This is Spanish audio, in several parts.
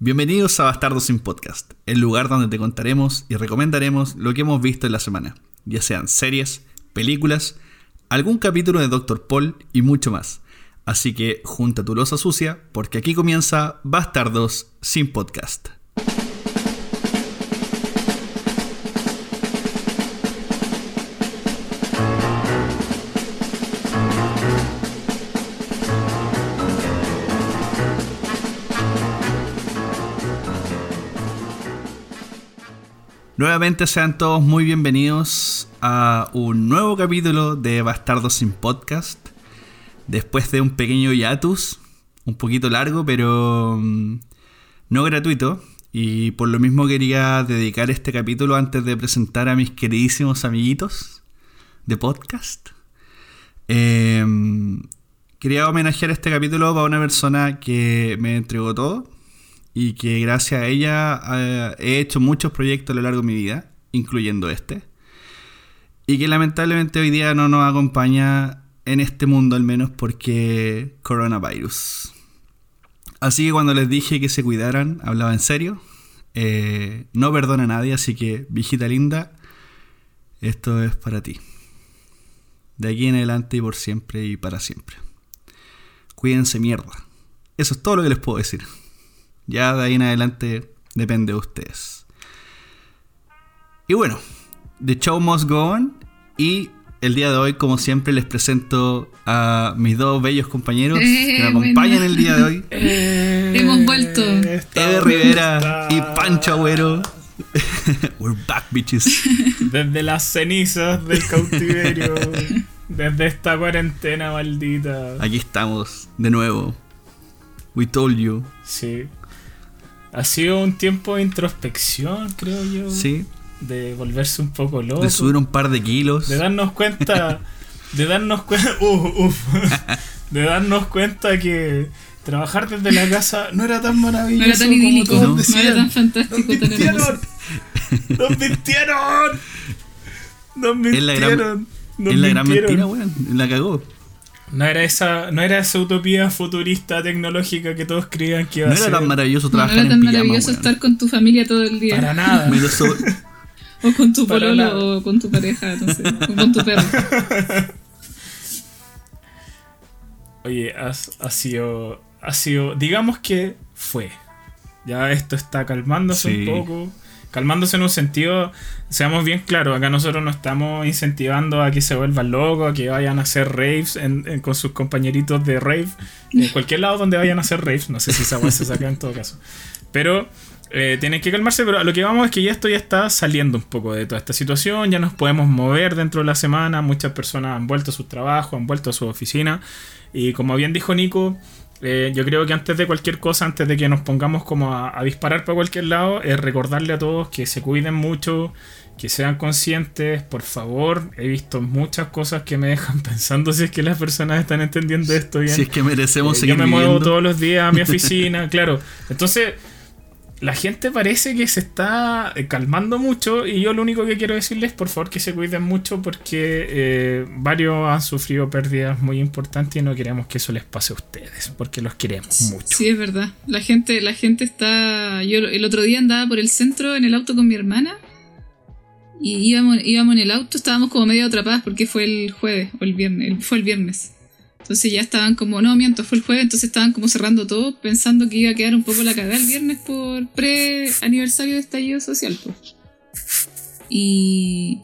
Bienvenidos a Bastardo sin Podcast, el lugar donde te contaremos y recomendaremos lo que hemos visto en la semana, ya sean series, películas, algún capítulo de Doctor Paul y mucho más. Así que junta tu losa sucia, porque aquí comienza Bastardos sin Podcast. Nuevamente sean todos muy bienvenidos a un nuevo capítulo de Bastardos sin Podcast. Después de un pequeño hiatus, un poquito largo, pero mm, no gratuito. Y por lo mismo quería dedicar este capítulo antes de presentar a mis queridísimos amiguitos de podcast. Em, quería homenajear este capítulo a una persona que me entregó todo y que gracias a ella eh, he hecho muchos proyectos a lo largo de mi vida, incluyendo este, y que lamentablemente hoy día no nos acompaña en este mundo al menos porque coronavirus. Así que cuando les dije que se cuidaran, hablaba en serio. Eh, no perdona a nadie, así que, viejita linda, esto es para ti. De aquí en adelante y por siempre y para siempre. Cuídense mierda. Eso es todo lo que les puedo decir. Ya de ahí en adelante depende de ustedes. Y bueno, The Show Must Go On. Y el día de hoy, como siempre, les presento a mis dos bellos compañeros que me acompañan el día de hoy. Hemos vuelto. Eve Rivera y Pancho Agüero. We're back, bitches. Desde las cenizas del cautiverio. desde esta cuarentena maldita. Aquí estamos, de nuevo. We told you. Sí. Ha sido un tiempo de introspección, creo yo. Sí. De volverse un poco loco. De subir un par de kilos. De darnos cuenta. de darnos cuenta. Uh, uf, de darnos cuenta que trabajar desde la casa no era tan maravilloso. No era tan como idílico, todos no, decían. era tan fantástico. ¡Nos mintieron! ¡Nos mintieron! ¡Nos Es la gran, mintieron! Es la gran mintieron. mentira, weón. La cagó. No era esa, no era esa utopía futurista tecnológica que todos creían que iba No a era ser. tan maravilloso No trabajar era tan en pijama, maravilloso estar con tu familia todo el día. Para nada. O con tu Para pololo nada. o con tu pareja, no sé. O con tu perro. Oye, ha, sido, ha sido, digamos que fue. Ya esto está calmándose Sí. un poco. Calmándose en un sentido, seamos bien claros, acá nosotros no estamos incentivando a que se vuelvan locos, a que vayan a hacer raves con sus compañeritos de rave, en cualquier lado donde vayan a hacer raves, no sé si esa se saca en todo caso. Pero eh, tienen que calmarse, pero lo que vamos es que ya esto ya está saliendo un poco de toda esta situación, ya nos podemos mover dentro de la semana, muchas personas han vuelto a sus trabajos, han vuelto a su oficina, y como bien dijo Nico, eh, yo creo que antes de cualquier cosa, antes de que nos pongamos como a, a disparar para cualquier lado, es recordarle a todos que se cuiden mucho, que sean conscientes, por favor. He visto muchas cosas que me dejan pensando si es que las personas están entendiendo esto bien. si es que merecemos Eh, seguir yo me muevo viviendo. todos los días a mi oficina, claro. Entonces, la gente parece que se está eh, calmando mucho y yo lo único que quiero decirles, por favor, que se cuiden mucho porque eh, varios han sufrido pérdidas muy importantes y no queremos que eso les pase a ustedes, porque los queremos mucho. Sí, es verdad. La gente, la gente está. Yo el otro día andaba por el centro en el auto con mi hermana. Y íbamos, íbamos en el auto, estábamos como medio atrapadas porque fue el jueves o el viernes. fue el viernes. Entonces ya estaban como, no miento, fue el jueves, entonces estaban como cerrando todo, pensando que iba a quedar un poco la cagada el viernes por pre-aniversario de estallido social. Pues. Y,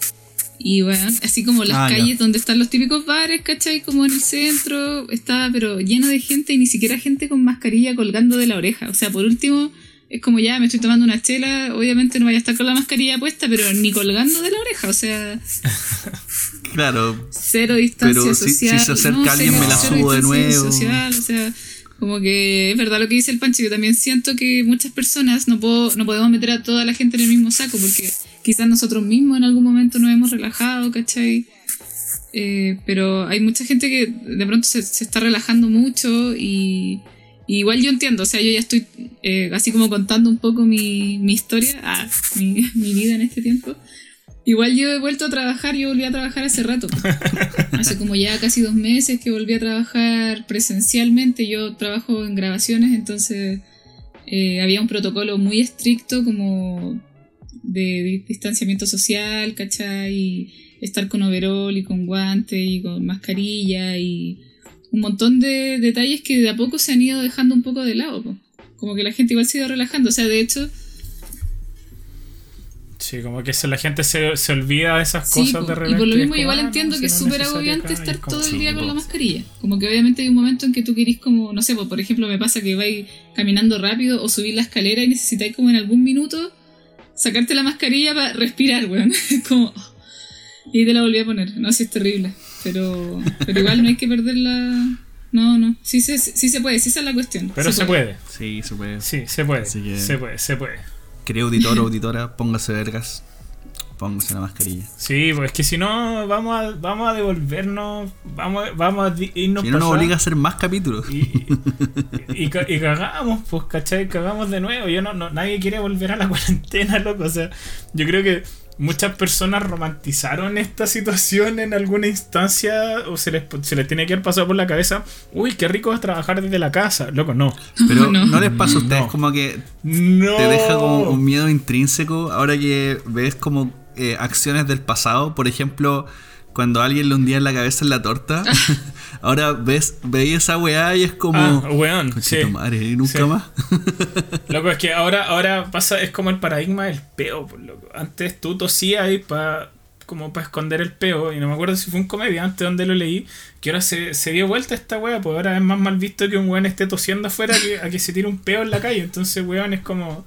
y bueno, así como las Ah, ya. calles donde están los típicos bares, ¿cachai? Como en el centro, estaba pero lleno de gente y ni siquiera gente con mascarilla colgando de la oreja. O sea, por último, es como ya me estoy tomando una chela, obviamente no vaya a estar con la mascarilla puesta, pero ni colgando de la oreja. O sea, Claro. cero distancia Pero social. si se acerca no, alguien, cero- me la subo de nuevo. social, o sea, como que es verdad lo que dice el Pancho. Yo también siento que muchas personas no, puedo, no podemos meter a toda la gente en el mismo saco porque quizás nosotros mismos en algún momento nos hemos relajado, ¿cachai? Eh, pero hay mucha gente que de pronto se, se está relajando mucho y, y igual yo entiendo, o sea, yo ya estoy eh, así como contando un poco mi, mi historia, ah, mi, mi vida en este tiempo. Igual yo he vuelto a trabajar, yo volví a trabajar hace rato. Hace como ya casi dos meses que volví a trabajar presencialmente. Yo trabajo en grabaciones, entonces eh, había un protocolo muy estricto como de di- distanciamiento social, ¿cachai? Y estar con overol y con guantes y con mascarilla y un montón de detalles que de a poco se han ido dejando un poco de lado. po. Como que la gente igual se ha ido relajando. O sea, de hecho, Sí, como que se- la gente se, se olvida de esas Sí, cosas po, de y repente. por lo mismo como, igual ah, entiendo si que es súper agobiante y estar todo el día con po. la mascarilla. Como que obviamente hay un momento en que tú querís como, no sé, pues, por ejemplo me pasa que vais caminando rápido o subir la escalera y necesitáis como en algún minuto sacarte la mascarilla para respirar, weón. como... Y te la volví a poner. No, sí es terrible. Pero, pero igual no hay que perder la... No, no. Sí se, sí se puede, sí esa es la cuestión. Pero se puede. Sí, se puede. Sí, se puede. Así que- Se puede, se puede. Querido auditor o auditora, póngase vergas. Póngase la mascarilla. Sí, pues es que si no, vamos a, vamos a devolvernos, vamos, a- vamos a irnos Si no, nos obliga a hacer más capítulos. y, y, y cagamos, pues, ¿cachai? Cagamos de nuevo. Yo no, no, nadie quiere volver a la cuarentena, loco. O sea, yo creo que muchas personas romantizaron esta situación en alguna instancia o se les, se les tiene que haber pasado por la cabeza, uy, qué rico es trabajar desde la casa. Loco, no. Pero No. no, les pasa a ustedes No. como que No. te deja como un miedo intrínseco ahora que ves como eh, acciones del pasado. Por ejemplo, cuando alguien le hundía en la cabeza en la torta. ahora ves, veis esa weá y es como. Ah, weón, "Conche sí. tu madre, y nunca Sí. más. Loco, es que ahora, ahora pasa, es como el paradigma del peo, pues, loco. Antes tú tosías ahí para como para esconder el peo, y no me acuerdo si fue un comediante donde lo leí, que ahora se, se dio vuelta esta wea, pues ahora es más mal visto que un weón esté tosiendo afuera que a que se tire un peo en la calle. Entonces, weón, es como.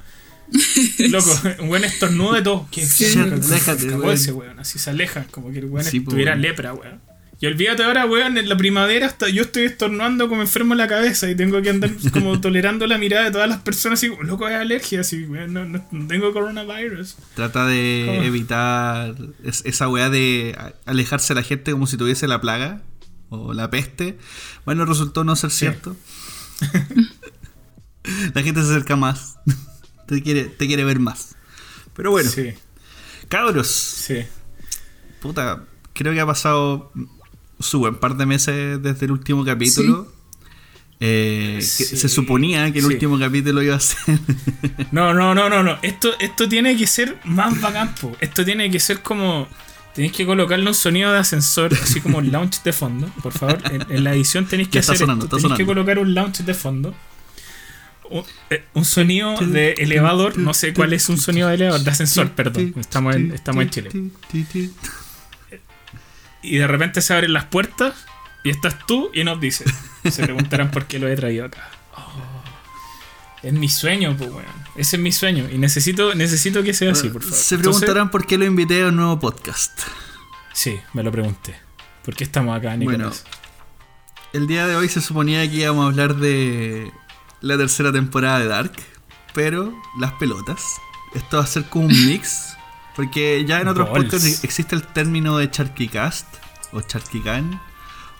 Loco, un weón estornudo de todo. Que Sí. Aléjate, ese weón, así se aleja, como que el weón Sí, tuviera lepra, weón. Y olvídate ahora, weón, en la primavera hasta yo estoy estornando como enfermo en la cabeza y tengo que andar como tolerando la mirada de todas las personas así, loco, es alergia, así, weón, no, no- no tengo coronavirus. Trata de ¿Cómo? evitar es- esa weá de alejarse de la gente como si tuviese la plaga o la peste. Bueno, resultó no ser cierto. la gente se acerca más. Te, quiere, te quiere ver más. Pero bueno, Sí, cabros, sí. puta, creo que ha pasado su buen par de meses desde el último capítulo. Eh, que Sí. Se suponía que el Sí. último capítulo iba a ser. No, no, no, no, no. Esto, esto tiene que ser más bacán, po. Esto tiene que ser como. Tenéis que colocarle un sonido de ascensor, así como un launch de fondo. Por favor, en, en la edición tenéis que Ya está hacer sonando, esto. está Tenéis que colocar un launch de fondo. Un, eh, un sonido de elevador, no sé cuál es un sonido de elevador, de ascensor, perdón. Estamos en, estamos en Chile. Y de repente se abren las puertas y estás tú y nos dices. Se preguntarán por qué lo he traído acá. Oh, es mi sueño, pues, weón. Ese es mi sueño. Y necesito, necesito que sea así, por favor. Se Entonces, preguntarán por qué lo invité a un nuevo podcast. sí, me lo pregunté. ¿Por qué estamos acá, Bueno, Nicolás? el día de hoy se suponía que íbamos a hablar de la tercera temporada de Dark, pero las pelotas. Esto va a ser como un mix, porque ya en otros Bols. podcasts existe el término de Charquicast o Charquican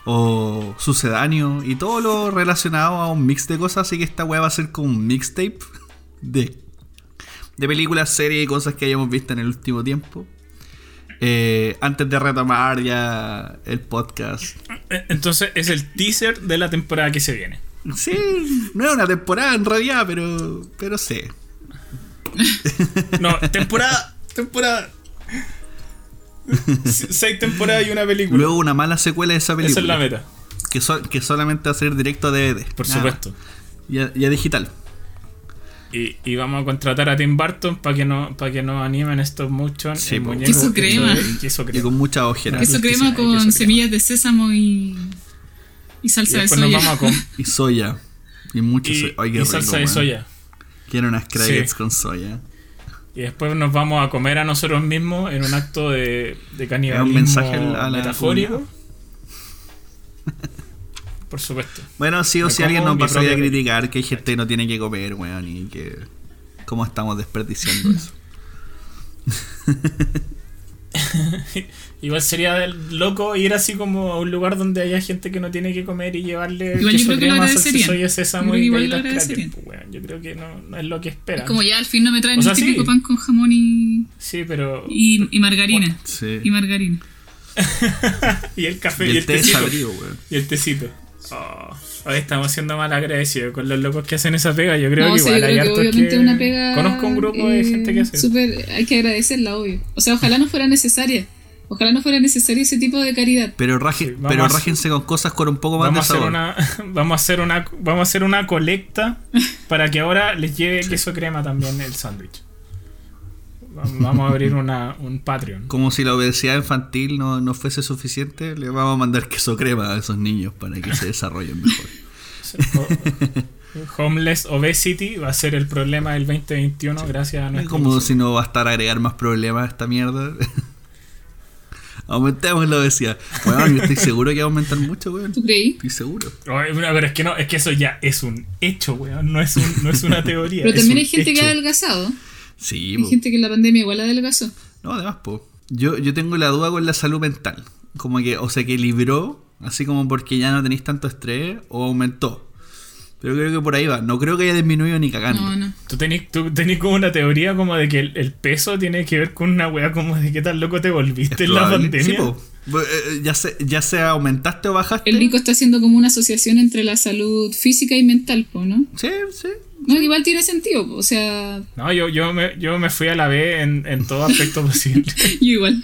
o sucedáneo y todo lo relacionado a un mix de cosas, así que esta weá va a ser como un mixtape de, de películas, series y cosas que hayamos visto en el último tiempo. Eh, antes de retomar ya el podcast Eh, Entonces es el teaser de la temporada que se viene. Sí, no es una temporada en realidad, pero, pero sí. No, temporada, temporada. Se- Seis temporadas y una película. Luego una mala secuela de esa película. Esa es la meta, Que, so- que solamente va a ser directo a DVD. por Nada supuesto. más. Y a, y a digital. Y, y vamos a contratar a Tim Burton para que no para que nos animen estos muchos Sí, po. Queso crema. Queso Y con mucha ojera. Queso crema sí, con queso crema. semillas de sésamo y, y Y salsa de después nos soya. vamos a com- Y soya. Y mucho y, soya. Ay, qué y rico, salsa de soya. Quiero unas crackets Sí. con soya. Y después nos vamos a comer a nosotros mismos en un acto de, de canibalismo mensaje a la metafórico. Por supuesto. Bueno, sí o si alguien nos mi pasa a criticar que hay gente que no tiene que comer, weón, y que. ¿Cómo estamos desperdiciando eso? Igual sería loco ir así como a un lugar donde haya gente que no tiene que comer y llevarle Igual yo creo que lo agradecerían. sésamo y galletas crackers, pues, weón. Yo creo que no, no es lo que esperan. Como ya al fin no me traen O sea, el típico sí. pan con jamón y, Sí, pero... y, y margarina. Sí. Y margarina. y el café Y y el tecito. sabrío. Y el tecito. Oh. Hoy estamos siendo mal agradecidos con los locos que hacen esa pega. Yo creo No, que igual yo hay que que- una pega. Conozco un grupo de eh, gente que hace eso. súper- hay que agradecerla, obvio. O sea, ojalá no fuera necesaria. Ojalá no fuera necesario ese tipo de caridad. Pero, raje- Sí, pero a- rájense con cosas con un poco más Vamos a, de hacer sabor. una, vamos, a hacer una, vamos a hacer una colecta para que ahora les lleve queso crema también el sándwich. Vamos a abrir una, un Patreon. Como si la obesidad infantil no, no fuese suficiente, le vamos a mandar queso crema a esos niños para que se desarrollen mejor. Homeless Obesity va a ser el problema del 2021 gracias a Es nuestro como episodio. si no bastara agregar más problemas a esta mierda. Aumentemos la obesidad. Bueno, yo estoy seguro que va a aumentar mucho, weón. ¿Tú creí? Estoy seguro. Pero es que no, es que eso ya es un hecho, weón. No es, un, no es una teoría. Pero es también hay gente que ha adelgazado. Sí, Hay po. gente que en la pandemia igual adelgazó. No, además, po. Yo, yo tengo la duda con la salud mental. Como que o se equilibró, así como porque ya no tenéis tanto estrés, o aumentó. Pero creo que por ahí va. No creo que haya disminuido ni cagando. No, no. Tú tenés, tú tenés como una teoría como de que el, el peso tiene que ver con una weá como de qué tan loco te volviste en la pandemia. Sí, po. Bu- eh, Ya, se, ya sea aumentaste o bajaste. El Nico está haciendo como una asociación entre la salud física y mental, po, ¿no? Sí, sí. No, igual tiene sentido, o sea, No, yo, yo, me, yo me fui a la B en, en todo aspecto posible. yo igual.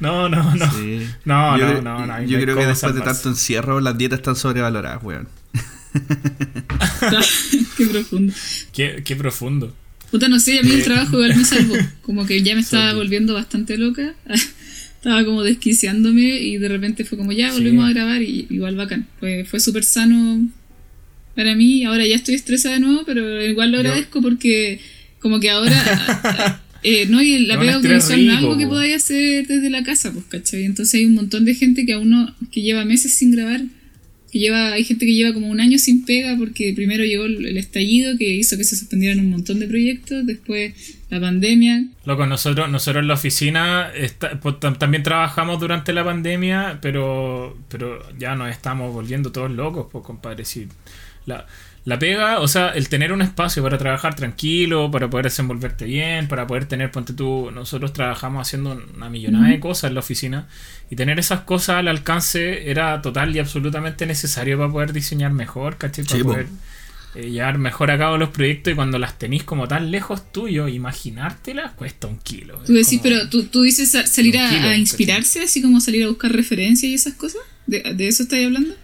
No, no, no. Sí. No, yo, no, creo- no, no, Yo creo que después de tanto encierro, las dietas están sobrevaloradas, weón. Qué profundo. Qué, qué profundo. Puta, no sé, a mí el trabajo igual me salvó. Como que ya me estaba volviendo bastante loca. estaba como desquiciándome y de repente fue como ya volvimos Sí. a grabar y igual bacán. Fue, fue súper sano para mí. Ahora ya estoy estresada de nuevo, pero igual lo agradezco porque como que ahora... eh, no, y la pega audiovisual no es algo que po. podáis hacer desde la casa, pues, ¿cachai? Entonces hay un montón de gente que aún no, que lleva meses sin grabar, que lleva, hay gente que lleva como un año sin pega porque primero llegó el, estallido que hizo que se suspendieran un montón de proyectos, después la pandemia, Loco, nosotros, nosotros en la oficina está- pues, tam- también trabajamos durante la pandemia, pero, pero ya nos estamos volviendo todos locos, pues, compadre. Si la, la pega, o sea, el tener un espacio para trabajar tranquilo, para poder desenvolverte bien, para poder tener, ponte tú, nosotros trabajamos haciendo una millonada de cosas en la oficina, y tener esas cosas al alcance era total y absolutamente necesario para poder diseñar mejor, ¿cachai? Para Sí, poder eh, llevar mejor a cabo los proyectos y cuando las tenéis como tan lejos tuyo, imaginártelas cuesta un kilo. Tú decís, como- pero tú, tú dices sa- salir a, a inspirarse, así como salir a buscar referencias y esas cosas. ¿De, de eso estáis hablando?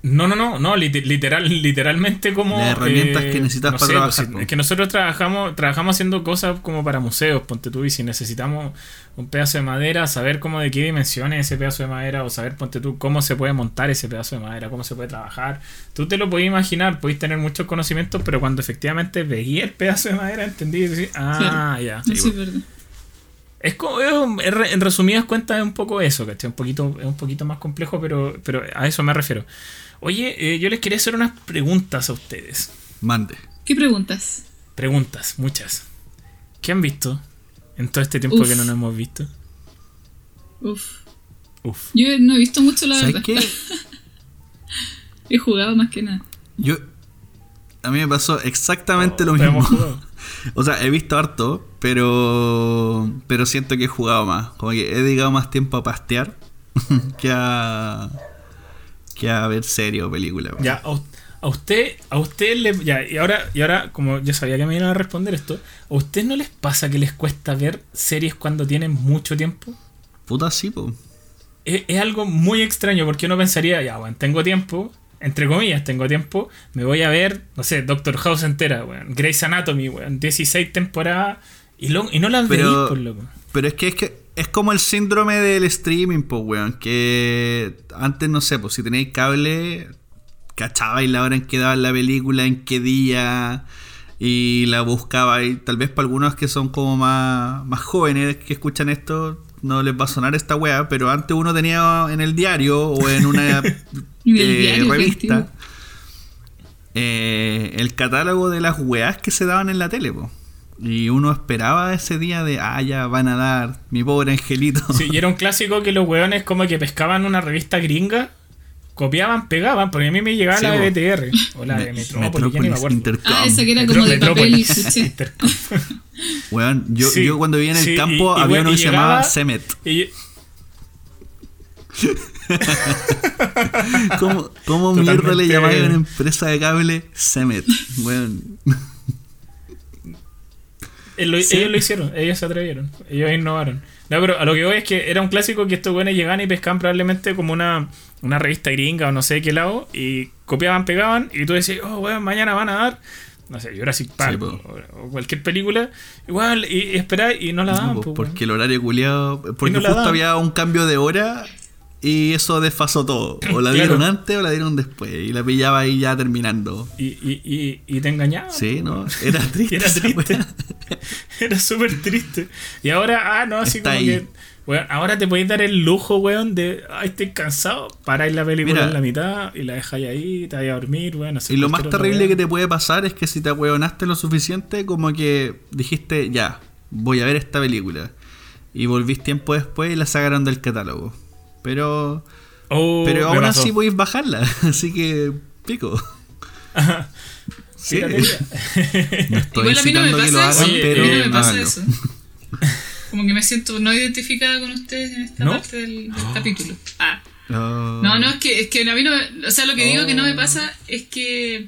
No, no, no, no, lit- literal, literalmente como... Las herramientas eh, que necesitas no para sé, trabajar, pues, po. es que nosotros trabajamos, trabajamos haciendo cosas como para museos, ponte tú, y si necesitamos un pedazo de madera, saber cómo de qué dimensiones ese pedazo de madera, o saber, ponte tú, cómo se puede montar ese pedazo de madera, cómo se puede trabajar. Tú te lo podías imaginar, podéis tener muchos conocimientos, pero cuando efectivamente veía el pedazo de madera, entendí y ah, ya. No, sí, es verdad. Es como, es en resumidas cuentas es un poco eso, ¿cachai? Un poquito, es un poquito más complejo, pero, pero a eso me refiero. Oye, eh, yo les quería hacer unas preguntas a ustedes. Mande. ¿Qué preguntas? Preguntas, muchas. ¿Qué han visto en todo este tiempo Uf. que no nos hemos visto? Uf. Uf. Yo no he visto mucho, la ¿Sabes verdad. qué? He jugado más que nada. Yo. A mí me pasó exactamente lo Oh, Hemos mismo. O sea, he visto harto, pero. Pero siento que he jugado más. Como que he dedicado más tiempo a pastear que a. que a ver serie o película. weón. Ya, a, us- a usted, a usted le. Ya, y ahora, y ahora, como yo sabía que me iban a responder esto, ¿a usted no les pasa que les cuesta ver series cuando tienen mucho tiempo? Puta, sí, po. es, es algo muy extraño porque uno pensaría, ya, bueno, tengo tiempo, entre comillas, tengo tiempo, me voy a ver, no sé, Doctor House entera, weón, Grey's Anatomy, weón, 16 temporadas y, y no las Pero- veis, por loco. Pero es que es que es como el síndrome del streaming, pues, weón. Que antes, no sé, pues si tenéis cable, cachabais la hora en que daban la película, en qué día, y la buscabais. Tal vez para algunos que son como más, más jóvenes que escuchan esto, no les va a sonar esta weá, pero antes uno tenía en el diario o en una eh, revista eh, el catálogo de las weas que se daban en la tele, po. Y uno esperaba ese día de, ah, ya van a dar, mi pobre angelito. Sí, y era un clásico que los weones como que pescaban una revista gringa, copiaban, pegaban, porque a mí me llegaba Sí, la de BTR o la de Me- Metrópolis, ya ni me acuerdo. Intercom. Ah, esa que era como de papel y. Weón, yo, Sí, yo cuando vivía en el sí, campo y- y había uno que se llamaba Semet. Y, ¿Cómo, cómo mierda le llamáis a una empresa de cable Semet? Weón. Eh, lo- Sí. Ellos lo hicieron, ellos se atrevieron, ellos innovaron. No, pero a lo que voy es que era un clásico que estos buenos llegaban y pescaban probablemente como una, una revista gringa o no sé de qué lado y copiaban, pegaban y tú decías, oh, weón, mañana van a dar, no sé, Jurassic Park Sí, o, o cualquier película, igual, y, y y no la daban. No, po, porque el horario culiado. Porque no justo había un cambio de hora y eso desfasó todo. O la Claro. dieron antes o la dieron después. Y la pillaba ahí ya terminando. y, y, y, y te engañaban. Sí, ¿no? Era triste. Era triste. Era súper triste. Y ahora, ah, no, así Está como ahí. que. Ahora te podéis dar el lujo, weón, de. Ay, estoy cansado. Paráis la película Mira. en la mitad y la dejáis ahí, te vais a dormir, weón. Y lo más terrible que te puede pasar es que si te ahueonaste lo suficiente, como que dijiste, ya, voy a ver esta película. Y volvís tiempo después y la sacaron del catálogo. Pero, Oh, pero aún pasó. así podéis bajarla. Así que, pico. Sí. Piratería. No estoy Igual a mí no me pasa hagan, eso. Oye, pero a mí no me pasa háganlo. eso. Como que me siento no identificada con ustedes en esta ¿No? parte del, del capítulo. Ah. Oh. No, no, es que, es que a mí no me, O sea, lo que digo que no me pasa es que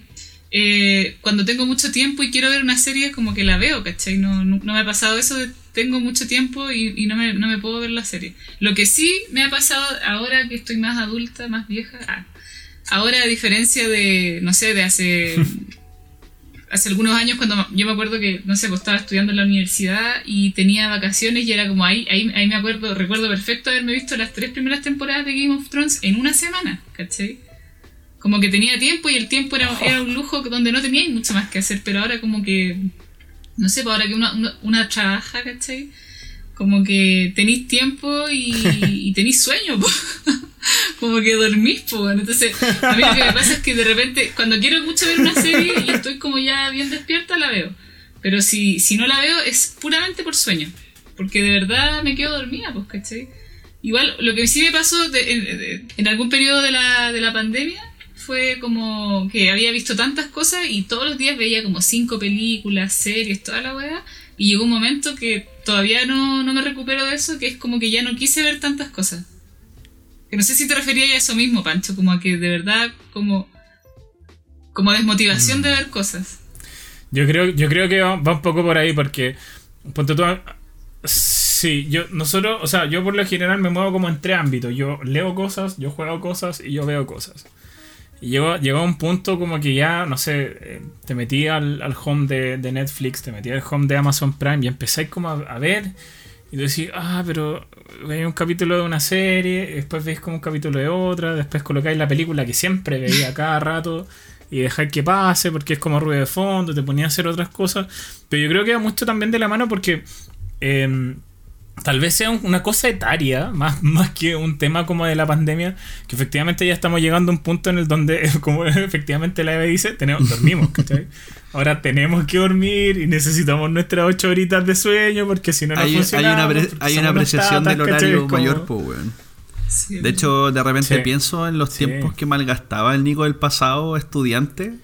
eh, cuando tengo mucho tiempo y quiero ver una serie, como que la veo, ¿cachai? No, no, no me ha pasado eso de tengo mucho tiempo y, y no, me, no me puedo ver la serie. Lo que sí me ha pasado ahora que estoy más adulta, más vieja, ah, ahora a diferencia de, no sé, de hace... Hace algunos años cuando yo me acuerdo que, no sé, pues estaba estudiando en la universidad y tenía vacaciones y era como ahí, ahí, ahí me acuerdo, recuerdo perfecto haberme visto las tres primeras temporadas de Game of Thrones en una semana, ¿cachai? Como que tenía tiempo y el tiempo era, era un lujo donde no tenía mucho más que hacer, pero ahora como que, no sé, pues ahora que una, una, una trabaja, ¿cachai? Como que tenéis tiempo y, y tenéis sueño, po. como que dormís, pues. bueno. Entonces, a mí lo que me pasa es que de repente, cuando quiero mucho ver una serie y estoy como ya bien despierta, la veo. Pero si, si no la veo es puramente por sueño. Porque de verdad me quedo dormida, pues, ¿cachai? Igual, lo que sí me pasó de- en, de- en algún periodo de la, de la pandemia fue como que había visto tantas cosas y todos los días veía como cinco películas, series, toda la weá. Y llegó un momento que todavía no, no me recupero de eso, que es como que ya no quise ver tantas cosas. Que no sé si te referías a eso mismo, Pancho, como a que de verdad, como, como desmotivación de ver cosas. Yo creo, yo creo que va, va un poco por ahí porque. Ponte tú. a- Sí, yo, nosotros, o sea, yo por lo general me muevo como en tres ámbitos. Yo leo cosas, yo juego cosas y yo veo cosas. Y llegó, llegó a un punto como que ya, no sé, eh, te metí al, home de, Netflix, te metí al home de Amazon Prime y empezáis como a, ver. Y tú decís, ah, pero veis un capítulo de una serie, después veis como un capítulo de otra, después colocáis la película que siempre veía cada rato y dejáis que pase porque es como ruido de fondo, te ponía a hacer otras cosas. Pero yo creo que va mucho también de la mano porque em, tal vez sea un- una cosa etaria, más, más que un tema como de la pandemia, que efectivamente ya estamos llegando a un punto en el donde, como efectivamente la Eve dice, tenemos, dormimos, ¿cachai? Ahora tenemos que dormir y necesitamos nuestras ocho horitas de sueño porque si no, no hay, hay funciona. una, pre- hay una apreciación del horario mayor, pues. po, weón. Sí, De hecho, de repente Sí. pienso en los Sí. tiempos que malgastaba el Nico del pasado, estudiante.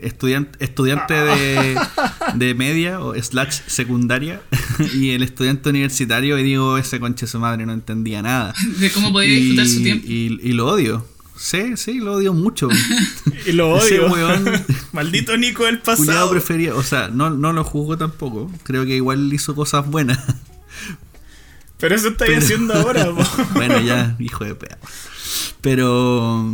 Estudiante, estudiante de, de media o slash secundaria y el estudiante universitario y digo ese conche su madre no entendía nada de cómo podía disfrutar su tiempo. y, y lo odio sí sí lo odio mucho Y lo odio. weón- Maldito Nico del pasado. prefería o sea no, no lo juzgo tampoco creo que igual hizo cosas buenas Pero eso estáis Pero- haciendo ahora, bueno, ya, hijo de perro. Pero,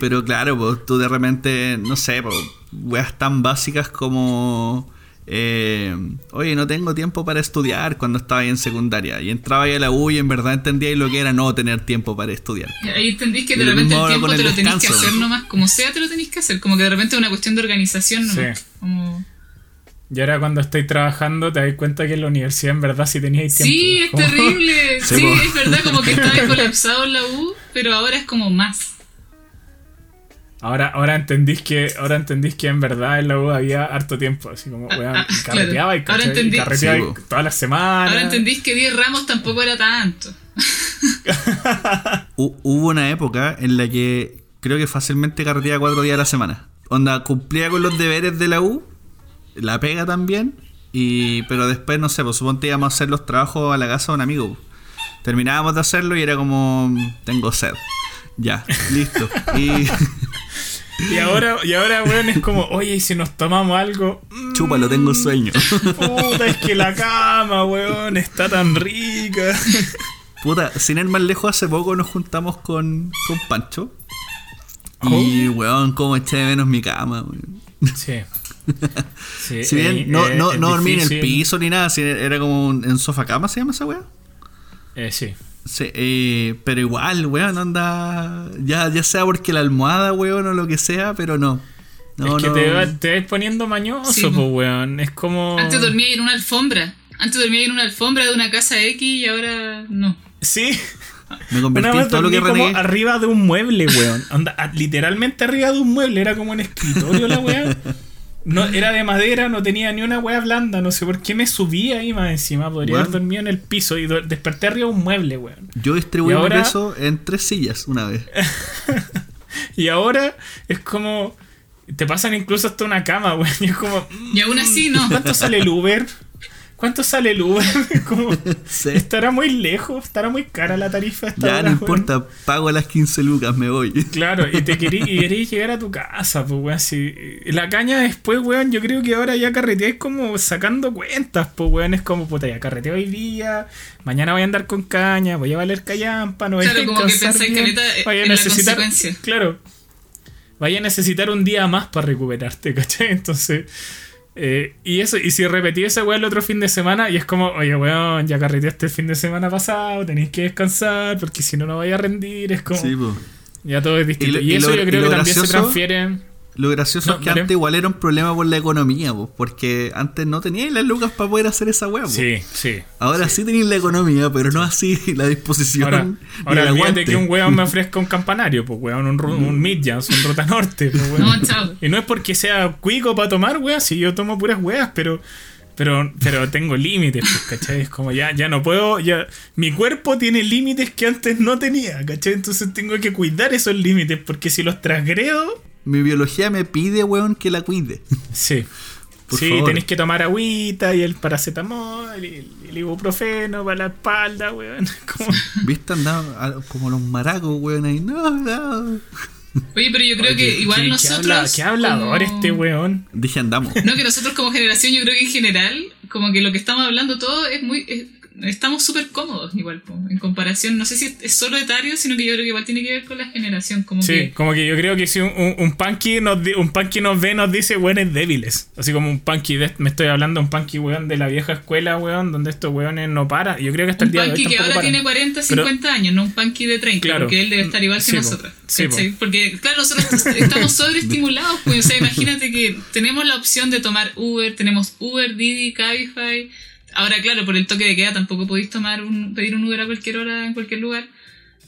pero claro, pues tú de repente, no sé, pues, weas tan básicas como, eh, oye, no tengo tiempo para estudiar cuando estaba ahí en secundaria. Y entraba ahí a la U y en verdad entendía lo que era no tener tiempo para estudiar. Ahí entendís que de repente mismo el tiempo te el lo tenés que hacer nomás, como sea te lo tenés que hacer, como que de repente es una cuestión de organización nomás. Sí. Como... Y ahora cuando estoy trabajando te das cuenta que en la universidad en verdad sí teníais tiempo. Sí, es Como- terrible. Sí, Sí, es verdad, como que estaba colapsado en la U, pero ahora es como más. Ahora, ahora entendís que, ahora entendís que en verdad en la U había harto tiempo, así como, weón, ah, carreteaba y, entendí. carreteaba Sí, y po. todas las semanas. Ahora entendís que 10 ramos tampoco era tanto. Hu- hubo una época en la que creo que fácilmente carreteaba cuatro días a la semana. Onda, cumplía con los deberes de la U, la pega también, y pero después, no sé, pues suponte íbamos a hacer los trabajos a la casa de un amigo. Terminábamos de hacerlo y era como, tengo sed. Ya, listo. Y Y ahora, y ahora, weón, es como, oye, y si nos tomamos algo. Mm, chúpalo, tengo sueño. Puta, es que la cama, weón, está tan rica. Puta, sin ir más lejos, hace poco nos juntamos con, con Pancho. Y, weón, cómo eché de menos mi cama, weón. Sí. Sí, Si bien eh, no, no, no dormí en el piso ni nada, si era como un- en sofá cama, ¿se llama esa weá? Eh, sí. Sí, eh, pero igual, weón, anda. Ya, ya sea porque la almohada, weón, o lo que sea, pero no. No, es que no. te, va- te vas poniendo mañoso, Sí, pues, weón. Es como. Antes dormía en una alfombra. Antes dormía en una alfombra de una casa X y ahora no. Sí. Me Una convertí vez en todo lo que como arriba de un mueble, weón. Onda, a- literalmente arriba de un mueble. Era como un escritorio la weá. No, era de madera, no tenía ni una weá blanda. No sé por qué me subí ahí más encima. Podría Weón. haber dormido en el piso y desperté arriba de un mueble, weón. Yo distribuí mi ahora- peso en tres sillas una vez. Y ahora es como. Te pasan incluso hasta una cama, weón. Y es como. Y aún así no. ¿Cuánto sale el Uber? ¿Cuánto sale el Uber? Como, Sí. Estará muy lejos, estará muy cara la tarifa. esta Ya hora, no weón. importa, pago las 15 lucas, me voy. Claro, y te querí, y querís llegar a tu casa, pues, weón. Si, la caña después, weón, yo creo que ahora ya carreteáis como sacando cuentas, pues, weón. Es como, puta, ya carreteo hoy día, mañana voy a andar con caña, voy a valer callampa, no voy Claro, a como que pensáis bien, caleta vaya a necesitar, consecuencia. claro, vaya a necesitar un día más para recuperarte, ¿cachai? Entonces, eh, y eso, y si repetí esa weá el otro fin de semana, y es como, oye, weón, ya carreteaste el fin de semana pasado, tenéis que descansar, porque si no, no vaya a rendir, es como... Sí. Ya todo es distinto. Y Y, lo- y eso lo- yo creo que también se transfiere. Lo gracioso No, es que antes igual era un problema por la economía, po, porque antes no teníais las lucas para poder hacer esa po. Sí, sí. Ahora sí, tenéis la economía, pero no así la disposición. Ahora, ahora el olvídate aguante. que un weón me ofrezca un campanario, pues weón, un, un Midjans, un Rota Norte, pues, weón. No, chao. Y no es porque sea cuico para tomar, weón, si yo tomo puras weas, pero. Pero, pero tengo límites, pues, ¿cachai? Es como ya, ya no puedo, ya. Mi cuerpo tiene límites que antes no tenía, ¿cachai? Entonces tengo que cuidar esos límites, porque si los transgredo, Mi biología me pide, weón, que la cuide. Sí. Por sí, favor. tenéis que tomar agüita y el paracetamol y el ibuprofeno para la espalda, weón. Como- ¿Viste? Andaba como los maracos, weón, ahí. No, no. Oye, pero yo creo Oye, que igual ¿qué- qué nosotros. habla- ¿Qué hablador como- este weón? Dije andamos. No, que nosotros como generación, yo creo que en general, como que lo que estamos hablando todo es muy. es- estamos súper cómodos, igual, po, en comparación. No sé si es solo etario, sino que yo creo que igual tiene que ver con la generación. Como Sí, que. como que yo creo que si un, un, un punky nos, un punky nos ve, nos dice weones débiles. Así como un punky, de, me estoy hablando de un punky weón de la vieja escuela, weón, donde estos weones no paran. Yo creo que hasta el Un día de hoy punky que ahora paran. tiene 40, Pero- 50 años, no un punky de 30, Claro. porque él debe estar igual que po. nosotros. Sí, po. Porque, claro, nosotros estamos sobreestimulados. Pues, o sea, imagínate que tenemos la opción de tomar Uber, tenemos Uber, Didi, Cabify. Ahora, claro, por el toque de queda tampoco podéis tomar un, pedir un Uber a cualquier hora en cualquier lugar.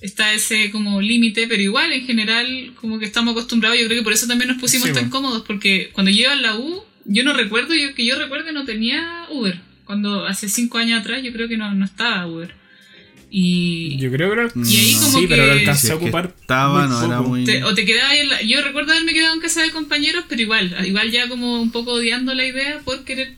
Está ese como límite, pero igual en general como que estamos acostumbrados. Yo creo que por eso también nos pusimos Sí, tan cómodos, porque cuando yo iba a la U, yo no recuerdo, yo, que yo recuerde no tenía Uber. Cuando hace cinco años atrás yo creo que no, no estaba Uber. Y, Yo creo que lo, Y ahí como sí, pero lo alcancé Si a es que ocupar. estaba, muy no era muy. te- o te quedabas en la- yo recuerdo haberme quedado en casa de compañeros pero igual igual ya como un poco odiando la idea por querer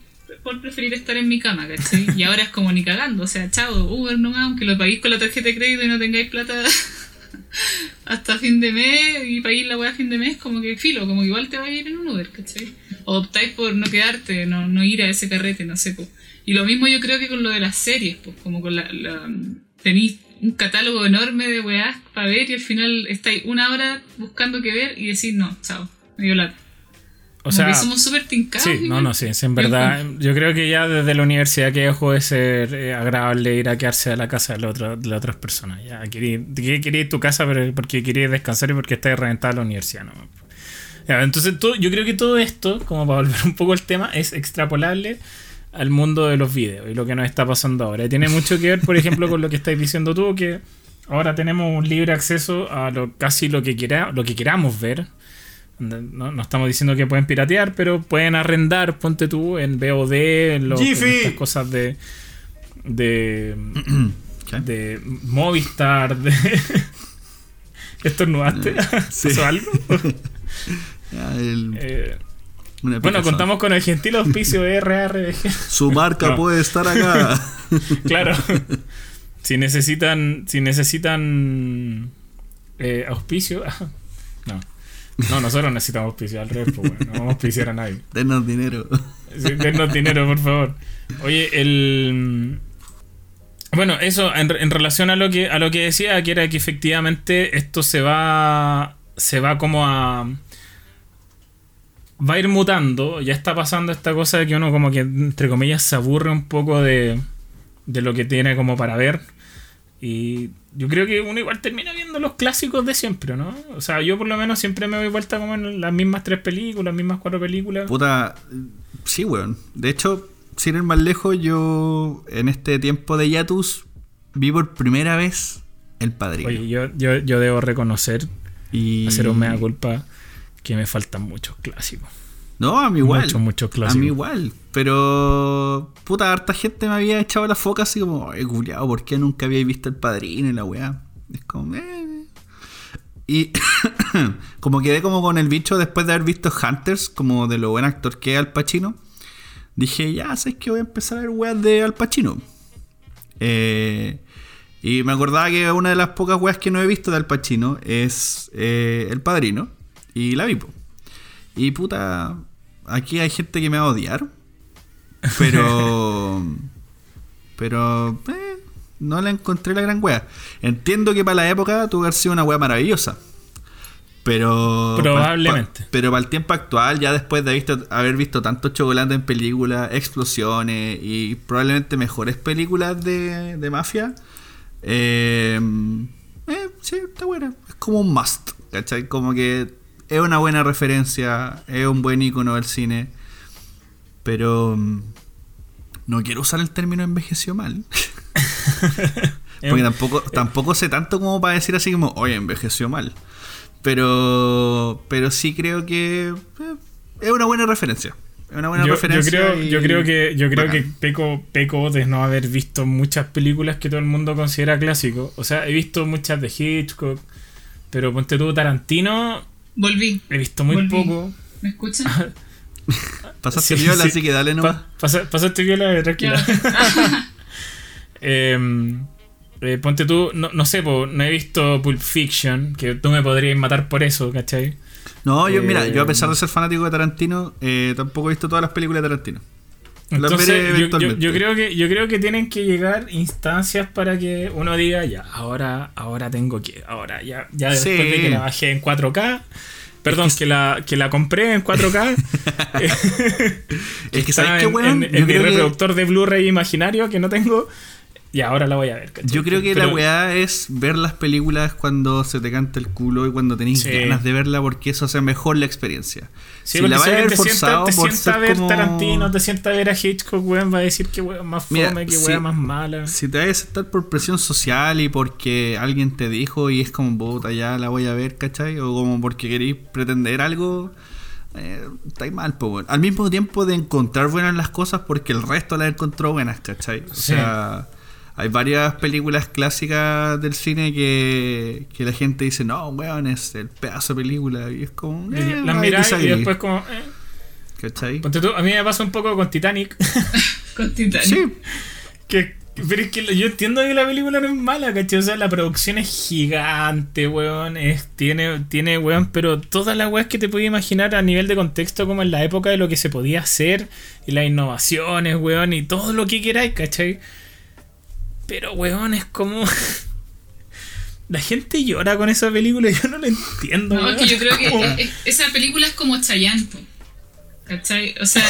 por preferir estar en mi cama ¿cachai? y ahora es como ni cagando o sea chao Uber nomás aunque lo paguéis con la tarjeta de crédito y no tengáis plata hasta fin de mes y paguéis la weá a fin de mes como que filo como que igual te va a ir en un Uber ¿cachai? o optáis por no quedarte no, no ir a ese carrete no sé po. y lo mismo yo creo que con lo de las series pues como con la, la tenéis un catálogo enorme de weás para ver y al final estáis una hora buscando qué ver y decís no, chao, me dio lata. O sea, que somos súper tincados. Sí, no, no, sí, en verdad. Yo creo que ya desde la universidad que dejó de ser eh, agradable ir a quedarse a la casa de, la otra- de las otras personas. Ya quería, quería ir a tu casa porque quería descansar y porque estás reventada la universidad. ¿no? Ya, entonces, todo, yo creo que todo esto, como para volver un poco al tema, es extrapolable al mundo de los videos y lo que nos está pasando ahora. Y tiene mucho que ver, por ejemplo, con lo que estáis diciendo tú, que ahora tenemos un libre acceso a lo, casi lo que, quiera, lo que queramos ver. No, no estamos diciendo que pueden piratear, pero pueden arrendar, ponte tú, en VOD, en, los- en estas cosas de. de. ¿Qué? de Movistar, de. ¿Estornudaste? Sí. ¿Pasó algo? Ya, el- Eh, bueno, contamos con el gentil auspicio de RRBG. Su marca No. puede estar acá. Claro. si necesitan, si necesitan eh, auspicio, no. No, nosotros necesitamos auspicio, al bueno, no vamos a auspiciar a nadie. Denos dinero. Sí, Denos dinero, por favor. Oye, el. Bueno, eso en, en relación a lo que a lo que decía, que era que efectivamente esto se va. se va como a. va a ir mutando. Ya está pasando esta cosa de que uno como que entre comillas se aburre un poco de. de lo que tiene como para ver. Y yo creo que uno igual termina viendo los clásicos de siempre, ¿no? O sea, yo por lo menos siempre me doy vuelta como en las mismas tres películas, las mismas cuatro películas. Puta, sí, weón. De hecho, sin ir más lejos, yo en este tiempo de Yatus vi por primera vez El Padrino. Oye, yo, yo, yo debo reconocer, y... hacer un mea culpa, que me faltan muchos clásicos. No, a mí igual. Muchos, muchos a mí igual. Pero, puta, harta gente me había echado la foca así como, ay, culiao, ¿por qué nunca había visto El Padrino y la weá? Es como, eh. Y como quedé como con el bicho después de haber visto Hunters, como de lo buen actor que es Al Pacino. Dije, ya, sabes que voy a empezar a ver weas de Al Pacino. Eh, y me acordaba que una de las pocas weas que no he visto de Al Pacino es eh, El Padrino. Y la vi, po. Y puta, aquí hay gente que me va a odiar. Pero. pero. eh, no le encontré la gran wea. Entiendo que para la época tuvo que haber sido una wea maravillosa. Pero. Probablemente. pa- pero para el tiempo actual, ya después de visto- haber visto tanto chocolate en películas, explosiones y probablemente mejores películas de, de mafia. Eh, eh, sí, está buena. Es como un must. ¿Cachai? Como que es una buena referencia, es un buen icono del cine. Pero mm, no quiero usar el término envejeció mal. Porque tampoco, tampoco sé tanto como para decir así como, oye, envejeció mal. Pero, pero sí creo que eh, es una buena referencia. Es una buena yo, yo referencia. creo, y- yo creo que, yo creo que peco, peco de no haber visto muchas películas que todo el mundo considera clásicos. O sea, he visto muchas de Hitchcock, pero ponte tú Tarantino, Volví. he visto muy Volví. poco. ¿Me escuchan? Pasaste Sí, viola, sí. así que dale nomás. Pa- pasa- pasaste viola, tranquila. Ya. Eh, eh, ponte tú, no, no sé, po, no he visto Pulp Fiction, que tú me podrías matar por eso, ¿cachai? No, yo, mira, Eh, yo a pesar de ser fanático de Tarantino, eh, tampoco he visto todas las películas de Tarantino. Entonces, yo, yo- eventualmente. yo creo que, yo creo que tienen que llegar instancias para que uno diga, ya, ahora, ahora tengo que, ahora, ya, ya después de que la bajé en 4K, perdón, que, la, que la compré en 4K, Es que ¿sabes qué, en, weón? en- mi que- reproductor de Blu-ray imaginario que no tengo, y ahora la voy a ver, ¿cachai? Yo creo que Pero- la weá es ver las películas cuando se te canta el culo y cuando tenéis Sí. ganas de verla porque eso hace mejor la experiencia. Sí, si la vas a ver te sienta, forzado te sienta ser a ver como- Tarantino, te sienta a ver a Hitchcock, weón, va a decir que weón más fome, Mira, que weón más mala. Si te vas a sentar por presión social y porque alguien te dijo y es como, puta, ya la voy a ver, ¿cachai? O como porque queréis pretender algo, eh, estáis mal, pues, weón. Al mismo tiempo de encontrar buenas las cosas porque el resto las encontró buenas, ¿cachai? O Sí. sea, hay varias películas clásicas del cine que, que la gente dice, no, weón, es el pedazo de película. Y es como, eh, las miráis y después como... eh. ¿cachai? Ponte tú, a mí me pasa un poco con Titanic. Con Titanic. Sí, que, pero es que yo entiendo que la película no es mala, ¿cachai? O sea, la producción es gigante, weón. Es, tiene, tiene, weón, pero todas las weas que te puedes imaginar a nivel de contexto, como en la época de lo que se podía hacer, y las innovaciones, weón, y todo lo que queráis, ¿cachai? Pero, weón, es como. La gente llora con esa película y yo no lo entiendo. No, es que yo creo que es- es- esa película es como Chayanne, po. ¿cachai? O sea,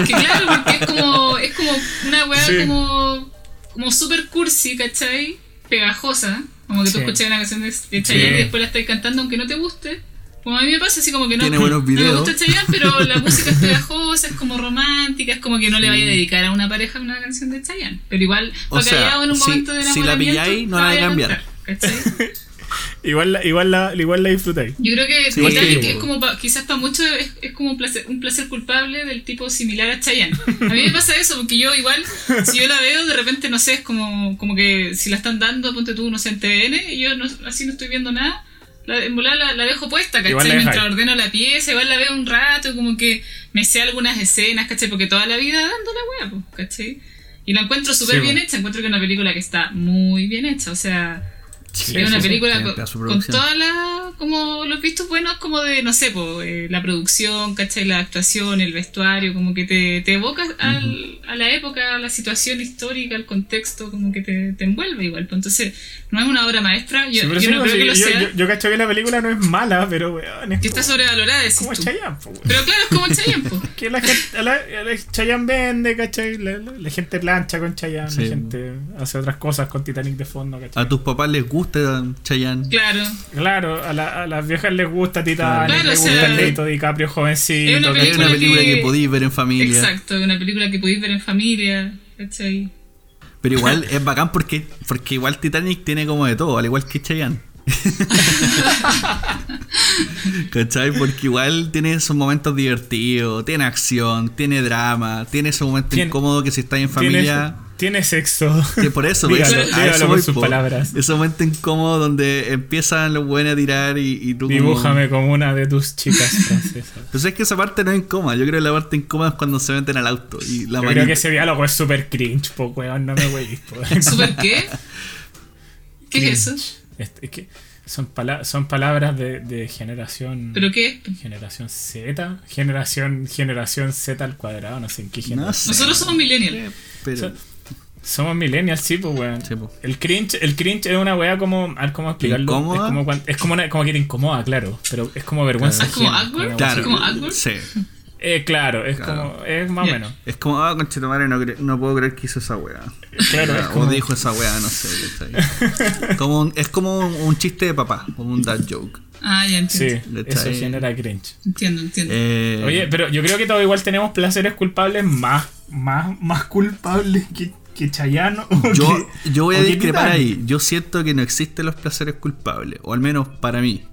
es que claro, porque es como, es como una weá Sí. como, como super cursi, ¿cachai? Pegajosa, como que tú Sí. escuchas una canción de, de Chayanne Sí. y después la estás cantando aunque no te guste. Como a mí me pasa así como que no, Tiene buenos no me videos. gusta Chayanne, pero la música es pegajosa, es como romántica, es como que no le vaya a dedicar a una pareja una canción de Chayanne. Pero igual, O sea, callado en un si- momento de si la pilláis, no la que vaya a cambiar. Igual, la, igual, la, igual la disfrutáis. Yo creo que Sí, Titanic sí. es como pa- quizás para muchos es, es como un placer, un placer culpable del tipo similar a Chayanne. A mí me pasa eso, porque yo igual, si yo la veo, de repente, no sé, es como, como que si la están dando, ponte tú, no sé, en TVN, y yo no, así no estoy viendo nada, la, en volar la, la dejo puesta, ¿cachai? Mientras ordeno la pieza, igual la veo un rato, como que me sé algunas escenas, ¿cachai? Porque toda la vida dando la wea, pues, ¿cachai? Y la encuentro súper Sí, bien bueno. hecha, encuentro que es una película que está muy bien hecha, o sea, Sí, es una película con, con todas las, como los vistos buenos, como de, no sé, po, eh, la producción, ¿cachai? La actuación, el vestuario, como que te, te evoca al- a la época, a la situación histórica, al contexto, como que te, te envuelve igual. pues. Entonces, no es una obra maestra, yo, Sí, yo sí, no creo que lo yo, sea, yo, yo cacho que la película no es mala, pero weón, es que está sobrevalorada, decís como. Chayanne, po. Pero claro, es como Chayanne, po. Que la gente, la, la- Chayanne vende, ¿cachai? La, la- la gente plancha con Chayanne, Sí. la gente hace otras cosas con Titanic de fondo, ¿cachai? A tus papás les gusta Chayanne. Claro. Claro, a, la- a las viejas les gusta Titanic, Claro, les o gusta sea, Leito DiCaprio jovencito, es una. Es una película que que- podéis ver en familia. Exacto, una película que podéis ver en familia, ¿cachai? Pero igual es bacán porque, porque igual Titanic tiene como de todo, al igual que Chayanne. ¿Cachai? Porque igual tiene esos momentos divertidos, tiene acción, tiene drama, tiene ese momento Tiene- incómodo que si estás en familia. tiene sexo. Que por eso, pues, Dígalo, a dígalo eso con sus po. palabras. Ese momento incómodo donde empiezan los buenos a tirar y, y tú como- Dibújame como una de tus chicas francesas. Entonces es que esa parte no es incómoda. Yo creo que la parte incómoda es cuando se meten al auto y la Yo creo que ese diálogo es súper cringe, po, weón, no me weís, po. ¿Súper qué? ¿Qué es eso? Es, es que son, pala- son palabras de, de generación. ¿Pero qué? Generación Z, generación, generación Z al cuadrado, no sé en qué No generación. sé. Nosotros somos millennials. Pero, Somos millennials, sí, pues, weón. Sí, po. El cringe, el cringe es una weá como. A ver cómo explicarlo. ¿Incómoda? Es como, es como, una- como que te incomoda, claro. Pero es como vergüenza. Ah, ¿es como awkward? claro, weá como awkward? sí. Eh, claro, es Claro. como. Es más o menos. Es como, ah, conchetumare, no, no puedo creer que hizo esa weá. Claro, es o como. dijo esa weá, no sé. Como un- es como un, un chiste de papá, como un dad joke. Ah, ya Sí, entiendo. eso ¿Cachai? genera cringe. Entiendo, entiendo. Eh, Oye, pero yo creo que todos igual tenemos placeres culpables más, más, más culpables que, que Chayanne o yo, que- yo voy a o discrepar ahí. Yo siento que no existen los placeres culpables, o al menos para mí.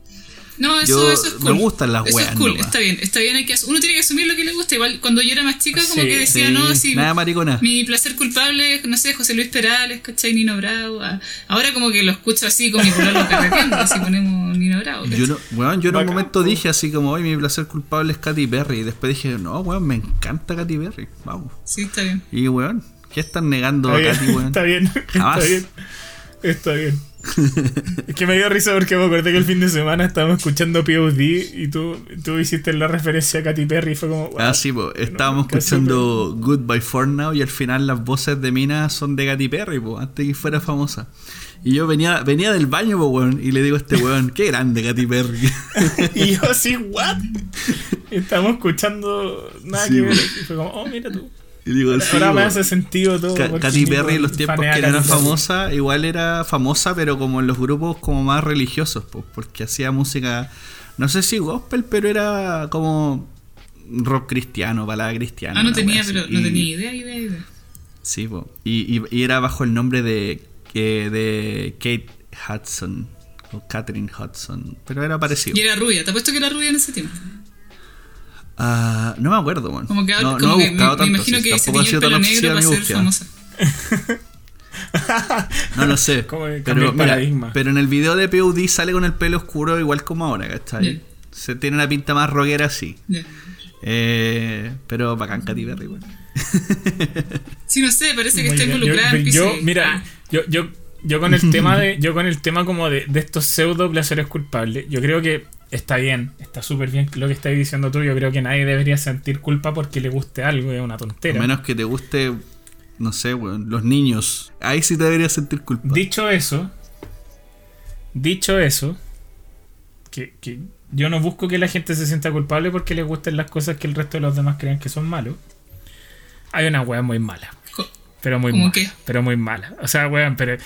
No, eso, yo- eso es me cool. gustan las Eso weas es cool, nomás. está bien. Está bien, hay que, uno tiene que asumir lo que le gusta. Igual cuando yo era más chica, como Sí, que decía, sí, no, si nada maricona. mi placer culpable es, no sé, José Luis Perales, ¿cachai? Nino Bravo. Ah, Ahora como que lo escucho así con mi pololo carreteando, así ponemos Nino Bravo. ¿cachai? Yo, no, weón, yo en un momento po. dije así como, hoy mi placer culpable es Katy Perry. Y después dije, no, weón, me encanta Katy Perry. Vamos. Sí, está bien. Y weón, ¿qué están negando Está a bien, Katy, weón? está bien, Jamás. está bien. Está bien. es que me dio risa porque me acordé que el fin de semana estábamos escuchando POD y tú, tú hiciste la referencia a Katy Perry y fue como. Ah, wow. sí, po. estábamos escuchando Goodbye For Now y al final las voces de Mina son de Katy Perry, po, antes de que fuera famosa. Y yo venía, venía del baño, po, weón, y le digo a este weón, qué grande Katy Perry. y yo así, ¿what? Y estábamos escuchando nada Sí, que ver. Y fue como, oh, mira tú. Y digo, Ahora, sí, ahora me hace sentido todo. Katy Perry en los tiempos que era famosa, igual era famosa, pero como en los grupos como más religiosos, po, porque hacía música, no sé si gospel, pero era como rock cristiano, balada cristiana. Ah, no tenía, pero no tenía idea, idea, idea. Sí. Y, y- y era bajo el nombre de, de Kate Hudson. O Catherine Hudson. Pero era parecido. Y era rubia, te apuesto que era rubia en ese tiempo. Ah, no me acuerdo, bueno. Como que, ahora- no, como no he que buscado me tanto. imagino sí, que se tampoco ha sido tan obsesiva mi ser búsqueda. famosa. No lo sé. Como que cambia pero, mira, en el video de POD sale con el pelo oscuro igual como ahora, ¿cachai? Bien. Se tiene una pinta más rockera así. Eh, pero bacán Katy Perry, bueno. Sí, no sé, parece que Muy está bien. involucrada yo, en yo- mira, Ah, yo, yo, yo con el tema de, yo con el tema como de, de estos pseudo placeres culpables, yo creo que está bien, está súper bien lo que estás diciendo tú. Yo creo que nadie debería sentir culpa porque le guste algo, es una A tontera. menos que te guste, no sé, weón, los niños. Ahí sí te deberías sentir culpa. Dicho eso, dicho eso, que, que yo no busco que la gente se sienta culpable porque le gusten las cosas que el resto de los demás crean que son malos. Hay una wea muy mala. Pero muy ¿Cómo mala. qué? Pero muy mala. O sea, weón, pero.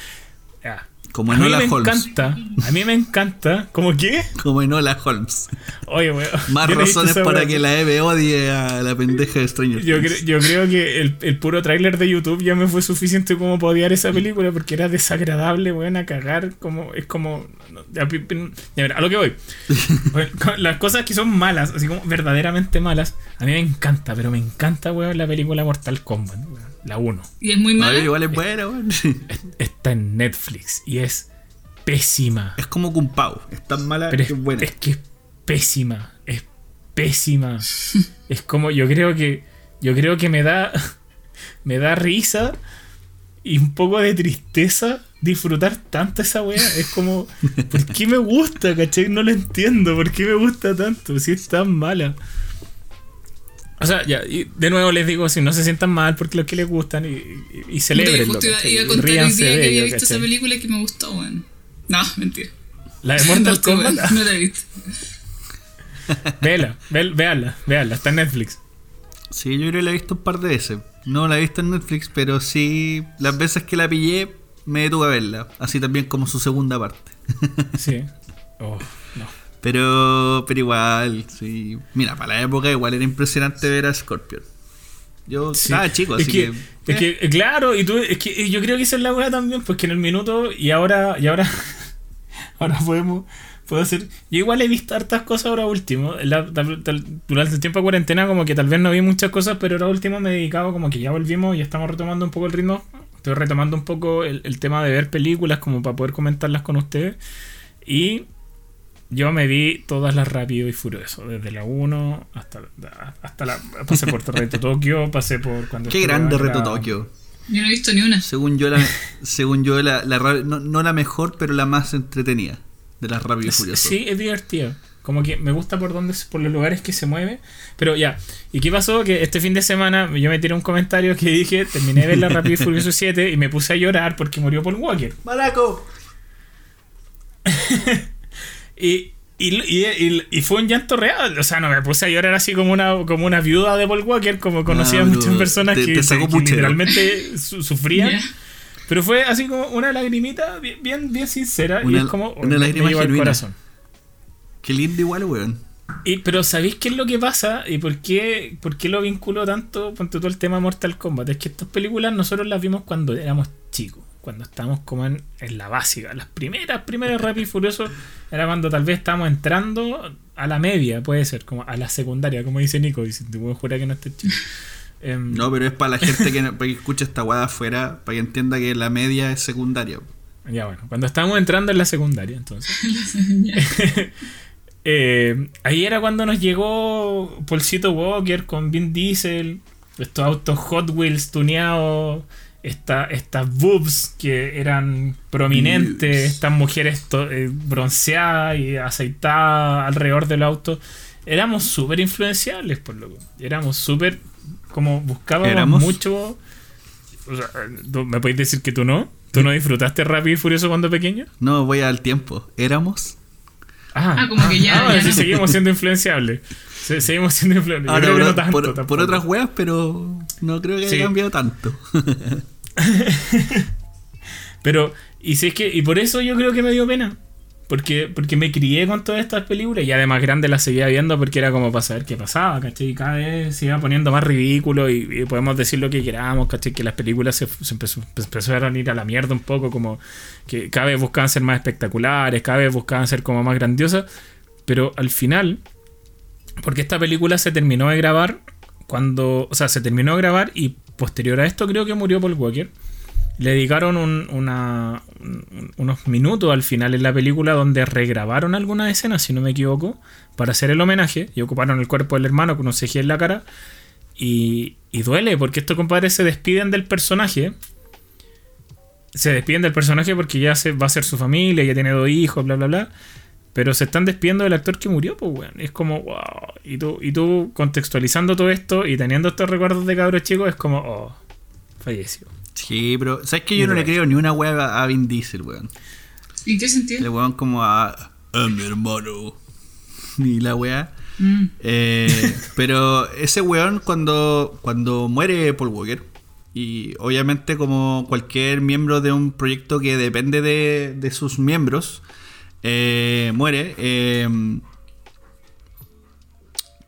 ya. Como a mí me Holmes. encanta. A mí me encanta. ¿Cómo qué? Como Enola Holmes. Oye, weón. Más razones para que la Eve odie a la pendeja de Stranger Yo, Things. cre- yo creo que el, el puro tráiler de YouTube ya me fue suficiente como para odiar esa película porque era desagradable, weón, a cagar. Como, es como. ya, mira, a lo que voy. Con Las cosas que son malas, así como verdaderamente malas, a mí me encanta, pero me encanta, weón, la película Mortal Kombat, weón, la 1. Y es muy mala. igual es buena, weón. Está en Netflix y es pésima. Es como Kung Pao. Es tan mala Pero que es, es buena. es que es pésima. Es pésima. es como, yo creo que. Yo creo que me da. me da risa y un poco de tristeza disfrutar tanto esa wea. Es como, ¿por qué me gusta, cachai? No lo entiendo, ¿por qué me gusta tanto? Si es tan mala. O sea, ya, y de nuevo les digo, si no se sientan mal porque los que les gustan y, y, y celebrenlo, Justo iba, a contar hoy día que había ello, visto ¿cachai? esa película y que me gustó, weón. No, mentira. La de Mortal No, Kombat, no la he visto. véala, ve- véala, véala, está en Netflix. Sí, yo creo que la he visto un par de veces. No la he visto en Netflix, pero sí, las veces que la pillé, me detuve a verla. Así también como su segunda parte. Sí. Oh, no. Pero, pero igual, sí. Mira, para la época igual era impresionante ver a Scorpion. Yo Sí. estaba chico, es así que, que... es que, eh, claro, y tú, es que yo creo que esa es la weá también, pues que en el minuto, y ahora, y ahora, ahora podemos, puedo hacer, yo igual he visto hartas cosas ahora último, la- tal- tal- durante el tiempo de cuarentena como que tal vez no vi muchas cosas, pero ahora último me he dedicado como que ya volvimos y estamos retomando un poco el ritmo, estoy retomando un poco el, el tema de ver películas como para poder comentarlas con ustedes, y yo me vi todas las Rápido y Furioso, desde la 1 hasta, hasta la... Pasé por Reto Tokio, pasé por cuando... Qué grande la- reto Tokio. Yo no he visto ni una. Según yo, la, según yo la, la no, no la mejor, pero la más entretenida de las Rápido y Furioso. Sí, es divertido. Como que me gusta por donde, por los lugares que se mueve. Pero ya, ¿y qué pasó? Que este fin de semana yo me tiré un comentario que dije, terminé de ver la Rápido y Furioso 7 y me puse a llorar porque murió Paul Walker. ¡Maraco! Y, y, y, y- y fue un llanto real. O sea, no me puse a llorar así como una, como una viuda de Paul Walker, como conocía Ah, muchas pero personas te- que, te sacó que puchero. literalmente su- sufrían. Pero fue así como una lagrimita bien, bien, bien sincera y es como una lágrima al corazón. Qué lindo igual, weón. Y, pero ¿sabéis qué es lo que pasa? ¿Y por qué, por qué lo vinculo tanto con todo el tema de Mortal Kombat? Es que estas películas nosotros las vimos cuando éramos chicos, cuando estábamos como en, en la básica. Las primeras, primeras Rápido y Furioso era cuando tal vez estábamos entrando a la media, puede ser, como a la secundaria, como dice Nico, y si te puedo jurar que no esté chico. Em, No, pero es para la gente que, no- para que escuche esta weá afuera, para que entienda que la media es secundaria. Ya bueno, cuando estábamos entrando en la secundaria, entonces. Eh, ahí era cuando nos llegó Polcito Walker con Vin Diesel, estos autos Hot Wheels tuneados, esta- estas boobs que eran prominentes, estas mujeres eh, bronceadas y aceitadas alrededor del auto. Éramos súper influenciables, por lo Éramos súper, como buscábamos ¿Éramos? mucho. O sea, ¿tú ¿me podéis decir que tú no? ¿Tú no disfrutaste Rápido y Furioso cuando pequeño? No, voy al tiempo. ¿Éramos? Ah, como que ya, Ah, ya sí, no. seguimos siendo influenciables. Se- seguimos siendo influenciables. Yo Ah, creo no, que no, no tanto por, tampoco. por otras weas, pero no creo que haya Sí. cambiado tanto. Pero, y si es que, y por eso yo creo que me dio pena. Porque, porque me crié con todas estas películas y además grande las seguía viendo porque era como para saber qué pasaba, ¿cachai? Y cada vez se iba poniendo más ridículo y, podemos decir lo que queramos, ¿cachai? Que las películas se, se empezó, empezaron a ir a la mierda un poco, como que cada vez buscaban ser más espectaculares, cada vez buscaban ser como más grandiosas, pero al final, porque esta película se terminó de grabar cuando, o sea, se terminó de grabar y posterior a esto creo que murió Paul Walker. Le dedicaron un- una- un- unos minutos al final en la película donde regrabaron algunas escenas, si no me equivoco, para hacer el homenaje y ocuparon el cuerpo del hermano con un CGI en la cara. Y, y duele porque estos compadres se despiden del personaje. Se despiden del personaje porque ya se, va a ser su familia, ya tiene dos hijos, bla, bla, bla. Pero se están despidiendo del actor que murió, pues, weón. Es como, wow. Y tú, y tú contextualizando todo esto y teniendo estos recuerdos de cabros chicos, es como, oh, falleció. Sí, pero ¿sabes que yo no le creo ni una wea a Vin Diesel, weón? ¿Y qué sentido? Le weón como a, a mi hermano. Ni la wea. Mm. Eh, pero ese weón cuando, cuando muere Paul Walker, y obviamente como cualquier miembro de un proyecto que depende de, de sus miembros, eh, muere, eh,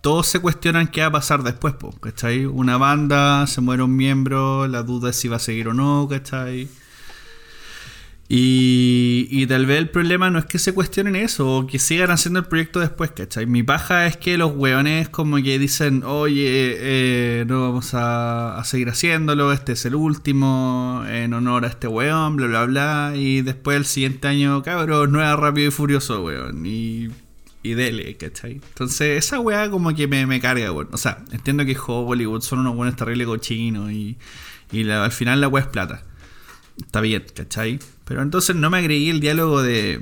todos se cuestionan qué va a pasar después, ¿cachai? Una banda, se muere un miembro, la duda es si va a seguir o no, ¿cachai? Y, y tal vez el problema no es que se cuestionen eso o que sigan haciendo el proyecto después, ¿cachai? Mi paja es que los weones como que dicen, oye, eh, no vamos a, a seguir haciéndolo, este es el último, en honor a este weón, bla, bla, bla. Y después el siguiente año, cabros, nueva Rápido y Furioso, weón. Y y dele, ¿cachai? Entonces, esa weá como que me, me carga, weón. O sea, entiendo que Hollywood son unos buenos terribles cochinos y, y la- al final la weá es plata. Está bien, ¿cachai? Pero entonces no me agregué el diálogo de.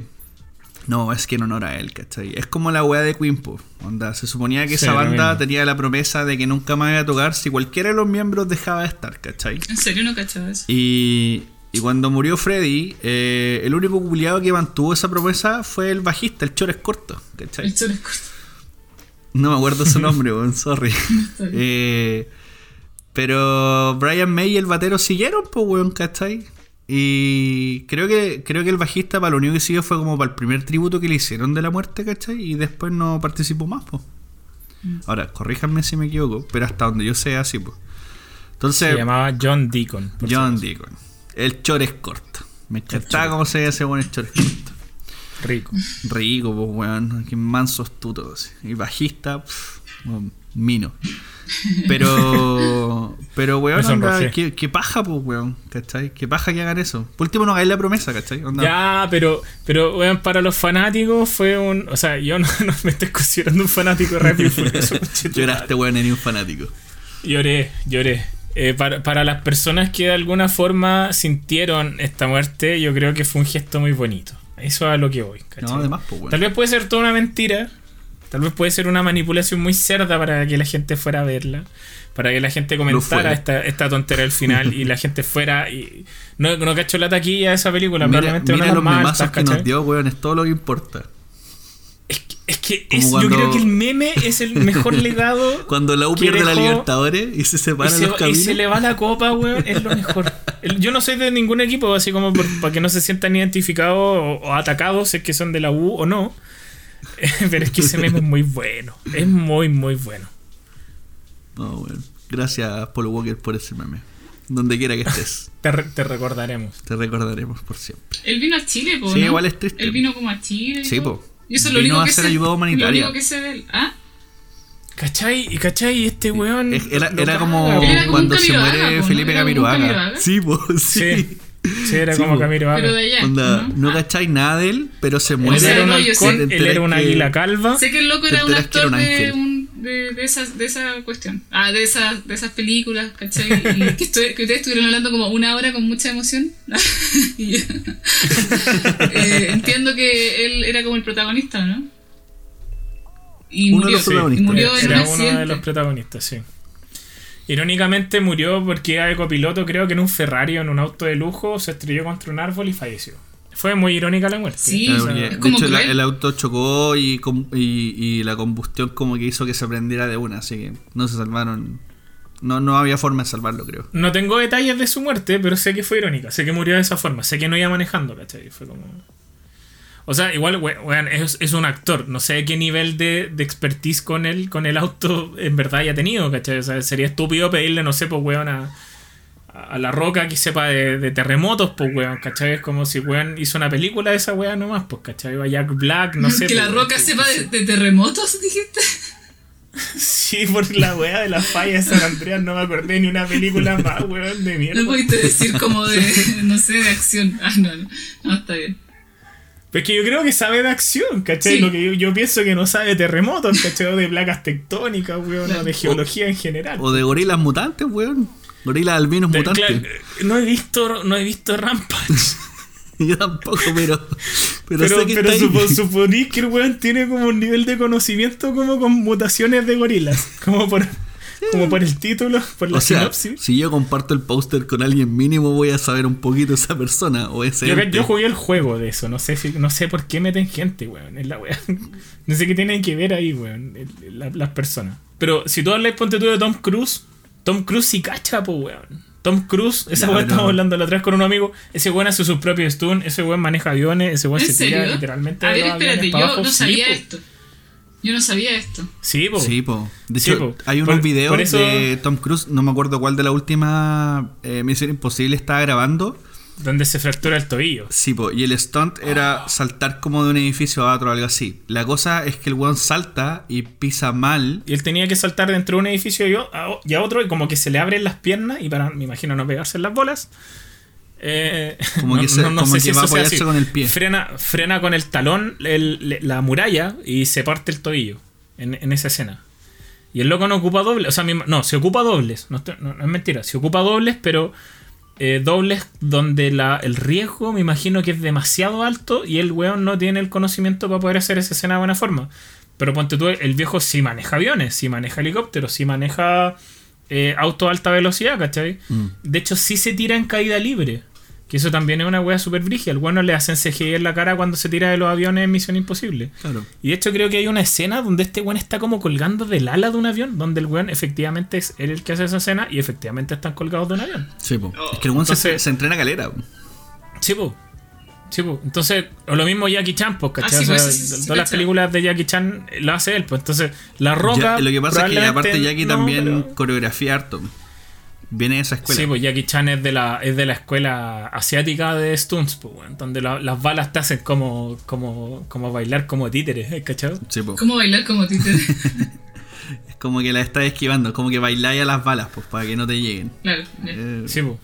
No, es que en honor a él, ¿cachai? Es como la weá de Queen, po. Onda, se suponía que Sí, esa banda mismo. tenía la promesa de que nunca más iba a tocar si cualquiera de los miembros dejaba de estar, ¿cachai? En serio no cachaba eso. Y, y cuando murió Freddy, eh, el único culiado que mantuvo esa promesa fue el bajista, el Chores Corto, ¿cachai? El choro es corto. No me acuerdo su nombre, weón, sorry. Eh, pero Brian May y el batero siguieron, pues, weón, ¿cachai? Y creo que, creo que el bajista para lo único que siguió fue como para el primer tributo que le hicieron de la muerte, ¿cachai? Y después no participó más, pues. Ahora, corríjanme si me equivoco, pero hasta donde yo sé, así, pues. Entonces, Se llamaba John Deacon. John. Deacon. El chores corto. Me encantaba cómo se ese buen el chores corto. Rico. Rico, pues, weón. Qué manso astuto. así. Y bajista, pff, mino. Pero, pero, weón, onda, qué, qué paja, pues, weón. ¿Cachai? Qué paja que hagan eso. Por último, no hagáis la promesa, ¿cachai? Onda, Ya, pero, pero weón, para los fanáticos fue un. O sea, yo no, no me estoy considerando un fanático de Rápido. Lloraste, weón, eres un fanático. Lloré, lloré. Eh, para, para las personas que de alguna forma sintieron esta muerte, yo creo que fue un gesto muy bonito. Eso es a lo que voy. No, además, pues, weón. Tal vez puede ser toda una mentira. Tal vez puede ser una manipulación muy cerda para que la gente fuera a verla. Para que la gente comentara esta, esta tontera al final y la gente fuera y. No, no cachó la taquilla de esa película. Mira, probablemente mira una los memazos que nos dio, weón. Es todo lo que importa. Es que, es cuando- yo creo que el meme es el mejor legado. Cuando la U pierde la dejó- Libertadores y se Y separan se, los y caminos. se le va la copa, weón, es lo mejor. El- Yo no soy de ningún equipo, así como por- para que no se sientan identificados o, o atacados, si es que son de la U o no. Pero es que ese meme es muy bueno. Es muy, muy bueno. No, weón. Gracias, Paul Walker, por ese meme. Donde quiera que estés, Te, re- te recordaremos. te recordaremos por siempre. Él vino a Chile, po, Sí, ¿no? igual es triste. Él vino como a Chile. y Sí, po. Y eso es lo Vino único a que hacer sé- ayuda humanitaria. Lo único que de él. ¿Ah? ¿Cachai? ¿Y cachai? Este weón. Era, era como weón. Era como cuando se muere ¿no? Felipe Camiroaga. Sí, po, sí. Sí. Sí, era Sí, como po. Camilo Pero Vaca. de allá. Onda, ¿no? no cacháis nada de él, pero se muere. era un halcón, él era un que- águila calva. Sé que el loco era un era actor un de, un, de, de, esa, de esa cuestión. Ah, de, esa, de esas películas, ¿cachai? Y que, estoy- que ustedes estuvieron hablando como una hora con mucha emoción. Y yo- Eh, entiendo que él era como el protagonista, ¿no? Y Uno de murió, los protagonistas. y murió en un Era uno de los protagonistas, sí. Irónicamente murió porque era copiloto, creo que en un Ferrari o en un auto de lujo, se estrelló contra un árbol y falleció. Fue muy irónica la muerte. Sí, O sea, es de como hecho, la- el auto chocó y, com- y, y la combustión como que hizo que se prendiera de una, así que no se salvaron. No, no había forma de salvarlo, creo. No tengo detalles de su muerte, pero sé que fue irónica. Sé que murió de esa forma. Sé que no iba manejando, ¿cachai? Fue como. O sea, igual, we- weón, es, es un actor. No sé qué nivel de, de expertise con el, con el auto en verdad haya tenido, ¿cachai? O sea, sería estúpido pedirle, no sé, pues, weón, a, a la roca que sepa de, de terremotos, pues, weón, ¿cachai? Es como si, weón, hizo una película de esa weón nomás, pues, ¿cachai? O a Jack Black, no sé. que la pues, roca sepa de, de terremotos, dijiste. Sí, por la weá de la falla de San Andreas no me acordé ni una película más, weón, de mierda. No pudiste decir como de, no sé, de acción. Ah, no, no, no está bien. Pues que yo creo que sabe de acción, ¿cachai? Sí. Lo que yo, yo pienso que no sabe de terremotos, ¿cachai? O de placas tectónicas, weón, o de geología en general. O de gorilas mutantes, weón. Gorilas albinos De- mutantes. claro, no he visto, no he visto Rampage. Yo tampoco, pero. Pero, Pero, sé que pero está ahí. supo- suponís que el weón tiene como un nivel de conocimiento como con mutaciones de gorilas. Como por, como por el título, por la O sea, sinopsis. si yo comparto el póster con alguien mínimo, voy a saber un poquito esa persona o ese. Yo, yo jugué el juego de eso, no sé si, no sé por qué meten gente, weón, en la weá. No sé qué tienen que ver ahí, weón, la- las personas. Pero si tú hablas, ponte tú de Tom Cruise, Tom Cruise sí cacha, pues, weón. Tom Cruise, esa Ya, weón pero- estamos hablando la otra vez con un amigo, ese weón hace sus propios stun, ese weón maneja aviones, ese weón ¿En se tira literalmente A de ver, espérate, yo abajo. no sabía po. esto. Yo no sabía esto. Sí, po. Sí, po. De Sí, hecho, po. hay unos Por- videos por eso- de Tom Cruise, no me acuerdo cuál de la última eh, Misión Imposible estaba grabando. Donde se fractura el tobillo. Sí, po, y el stunt era saltar como de un edificio a otro algo así. La cosa es que el weón salta y pisa mal. Y él tenía que saltar dentro de un edificio y a otro, y como que se le abren las piernas, y para, me imagino, no pegarse en las bolas, Eh, Como que se- como que va a apoyarse así. con el pie. Frena, frena con el talón el- la muralla y se parte el tobillo en, en esa escena. Y el loco no ocupa dobles, o sea, no, se ocupa dobles, no es mentira, se ocupa dobles, pero eh, dobles donde la, el riesgo me imagino que es demasiado alto y el weón no tiene el conocimiento para poder hacer esa escena de buena forma. Pero ponte tú, el viejo sí maneja aviones, sí maneja helicópteros, sí maneja eh, auto a alta velocidad, ¿cachai? Mm. De hecho, sí se tira en caída libre. Que eso también es una wea súper brígida. El bueno le hacen CGI en la cara cuando se tira de los aviones en Misión Imposible. Claro. Y de hecho creo que hay una escena donde este weón está como colgando del ala de un avión, donde el weón efectivamente es él el que hace esa escena y efectivamente están colgados de un avión. Sí, po. Es que el weón se, Entonces- se entrena calera. po. Sí, po. Sí, po. Entonces, o lo mismo Jackie Chan, pues, ¿cachai? Ah, sí, O sea, pues, sí, sí, sí, todas las cachai. películas de Jackie Chan lo hace él, pues entonces La Roca. Ya- lo que pasa es que probablemente aparte Jackie no, también pero- coreografía harto. Viene de esa escuela. Sí, pues Jackie Chan es de la, es de la escuela asiática de stunts, pues, weón, donde la- las balas te hacen como, como, como bailar como títeres, ¿eh? ¿cachai? Sí, po. ¿Cómo bailar como títere? Es como que la estás esquivando, como que bailáis a las balas, pues, para que no te lleguen. claro. Eh, Sí, pues.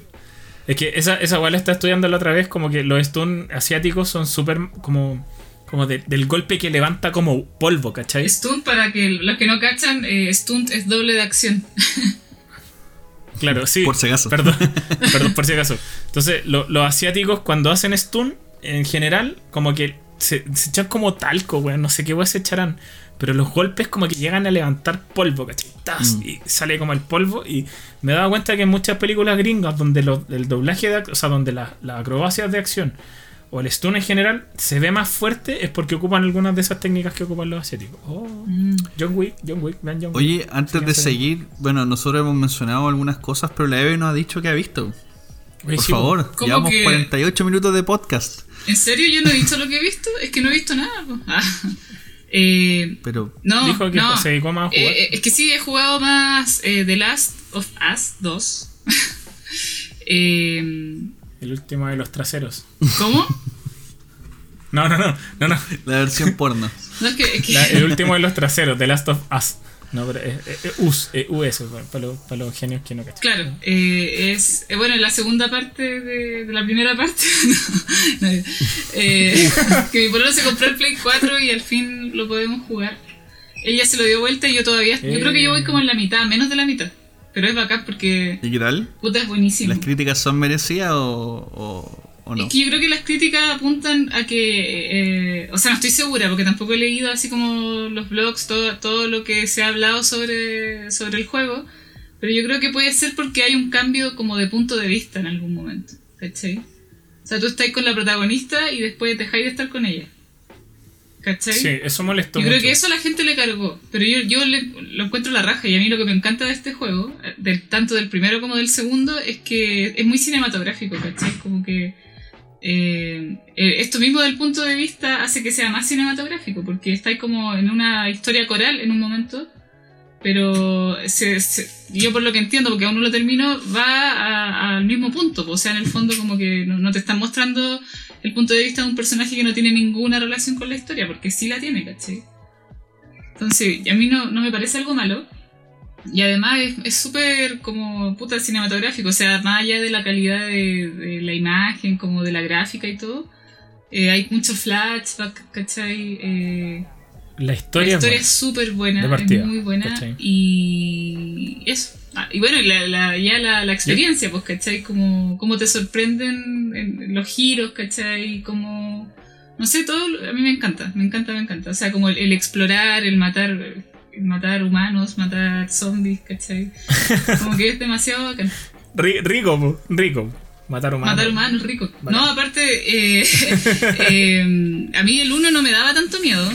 Es que esa, esa weá la está estudiando la otra vez, como que los stunt asiáticos son súper como, como de- del golpe que levanta como polvo, ¿cachai? Stunt, para que los que no cachan, eh, stunt es doble de acción. Claro, sí. Por si acaso. Perdón, perdón, por si acaso. Entonces, lo- los asiáticos cuando hacen stun, en general, como que se, se echan como talco, weón. No sé qué weón se echarán. Pero los golpes como que llegan a levantar polvo, ¿cachai? Tas, Y sale como el polvo. Y me he dado cuenta que en muchas películas gringas donde lo- el doblaje de o sea, donde la- las acrobacias de acción o el stun en general se ve más fuerte es porque ocupan algunas de esas técnicas que ocupan los asiáticos. Oh, John Wick, John Wick, vean John Wick. Oye, antes de seguir, bueno, nosotros hemos mencionado algunas cosas, pero la Eve nos ha dicho que ha visto. Oye, Por sí, favor, ¿Cómo llevamos que- 48 minutos de podcast. ¿En serio yo no he visto lo que he visto? Es que no he visto nada. Ah. Eh, Pero no, Dijo que no. se dedicó más a jugar. Eh, eh, es que sí, he jugado más eh, The Last of Us 2. Eh, El último de los traseros. ¿Cómo? No, no, no, no, no. la versión porno. No, es que, es que- La- el último de los traseros, The Last of Us. No, pero es, es- es US, es US, para, los, para los genios que no cachan. Claro, eh, es eh, bueno, la segunda parte de, de la primera parte. no, no, eh, que mi pololo se compró el Play 4 y al fin lo podemos jugar. Ella se lo dio vuelta y yo todavía. Yo creo que yo voy como en la mitad, menos de la mitad. Pero es bacán porque ¿Y qué tal? puta es buenísimo. ¿Las críticas son merecidas o, o, o no? Es que yo creo que las críticas apuntan a que, eh, o sea, no estoy segura porque tampoco he leído así como los blogs, todo, todo lo que se ha hablado sobre, sobre el juego, pero yo creo que puede ser porque hay un cambio como de punto de vista en algún momento, ¿cachai? O sea, tú estás con la protagonista y después dejáis de estar con ella, ¿cachai? Sí, eso molestó Yo mucho. creo que eso a la gente le cargó, pero yo, yo le- lo encuentro la raja y a mí lo que me encanta de este juego, eh, del, tanto del primero como del segundo, es que es muy cinematográfico, ¿cachai? Como que eh, eh, esto mismo del punto de vista hace que sea más cinematográfico, porque estáis como en una historia coral en un momento, pero se- se- yo por lo que entiendo, porque aún no lo termino, va al mismo punto, o sea, en el fondo como que no, te están mostrando el punto de vista de un personaje que no tiene ninguna relación con la historia, porque sí la tiene, ¿cachai? Entonces, a mí no, no me parece algo malo. Y además es- súper como puta cinematográfico, o sea, más allá de la calidad de, la imagen, como de la gráfica y todo, eh, hay muchos flashbacks, ¿cachai? Eh, La la historia, historia es es súper buena, De partida, es muy buena. ¿cachai? Y eso. Ah, y bueno, la, la- ya la, la experiencia, pues, ¿cachai? Como, como te sorprenden en los giros, ¿cachai? Como... No sé, todo a mí me encanta, me encanta, me encanta. O sea, como el, el explorar, el matar, el matar humanos, matar zombies, ¿cachai? Como que es demasiado bacán. rico, rico. Matar humanos. Matar humanos, rico. Vale. No, aparte, eh, eh, a mí el uno no me daba tanto miedo,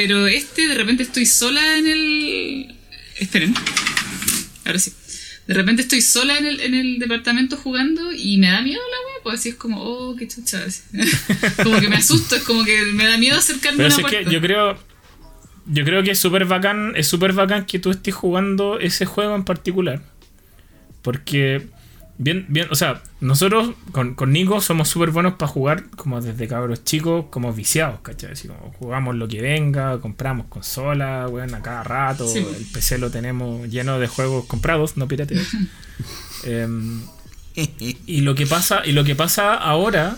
pero este de repente estoy sola en el... Esperen, ahora sí. De repente estoy sola en el, en el departamento jugando y me da miedo la wea, pues así es como, oh, qué chucha. como que me asusto, es como que me da miedo acercarme Pero a una que puerta. yo creo. Yo creo que es súper bacán. Es súper bacán que tú estés jugando ese juego en particular. Porque. Bien, bien, o sea, nosotros con, con Nico somos súper buenos para jugar como desde cabros chicos, como viciados, ¿cachai? Así como jugamos lo que venga, compramos consola, weón, a cada rato, Sí. el PC lo tenemos lleno de juegos comprados, no pirateados. Em, y lo que pasa, y lo que pasa ahora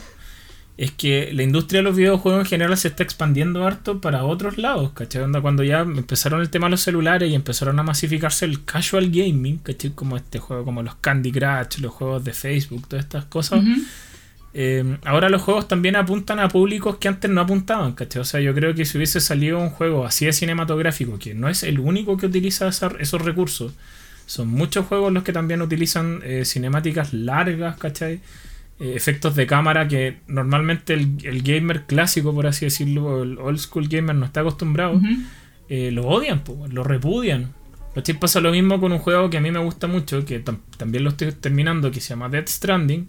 es que la industria de los videojuegos en general se está expandiendo harto para otros lados, ¿cachai? Onda cuando ya empezaron el tema de los celulares y empezaron a masificarse el casual gaming, ¿cachai? Como este juego, como los Candy Crush, los juegos de Facebook, todas estas cosas. Eh, ahora los juegos también apuntan a públicos que antes no apuntaban, ¿cachai? O sea, yo creo que si hubiese salido un juego así de cinematográfico, que no es el único que utiliza esos recursos, son muchos juegos los que también utilizan eh, cinemáticas largas, ¿cachai? Eh, efectos de cámara que normalmente el, gamer clásico, por así decirlo, el old school gamer no está acostumbrado, eh, lo odian, lo repudian. Pasa lo mismo con un juego que a mí me gusta mucho, que también lo estoy terminando, que se llama Death Stranding.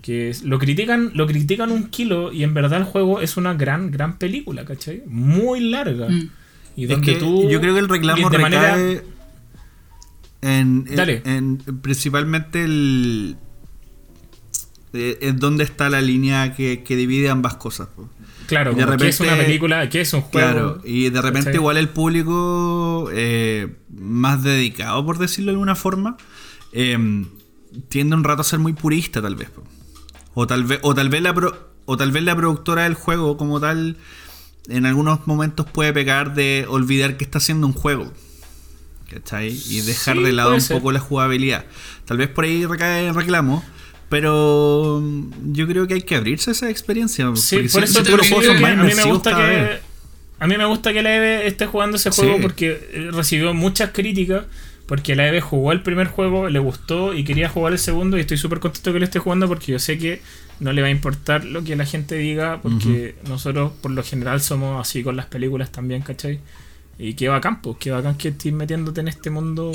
Que lo critican, lo critican un kilo y en verdad el juego es una gran, gran película, ¿cachai? Muy larga. Mm. Y donde tú, yo creo que el reclamo de manera... en, en, principalmente el, es donde está la línea que, divide ambas cosas. Claro, de repente, es una película, que es un juego. Claro, y de repente igual el público eh, más dedicado, por decirlo de alguna forma, em, tiende un rato a ser muy purista tal vez. O tal vez, o tal vez la o tal vez la productora del juego como tal en algunos momentos puede pecar de olvidar que está haciendo un juego. ¿Cachai? Y dejar de lado un poco la jugabilidad. Tal vez por ahí recae el reclamo. Pero mm, yo creo que hay que abrirse a esa experiencia. Sí, por eso te a mí me gusta que a mí me gusta que la EVE esté jugando ese juego porque eh, recibió muchas críticas. Porque la EVE jugó el primer juego, le gustó y quería jugar el segundo. Y estoy súper contento que lo esté jugando porque yo sé que no le va a importar lo que la gente diga. Porque nosotros, por lo general, somos así con las películas también, ¿cachai? Y qué bacán, pues, qué bacán que estés metiéndote en este mundo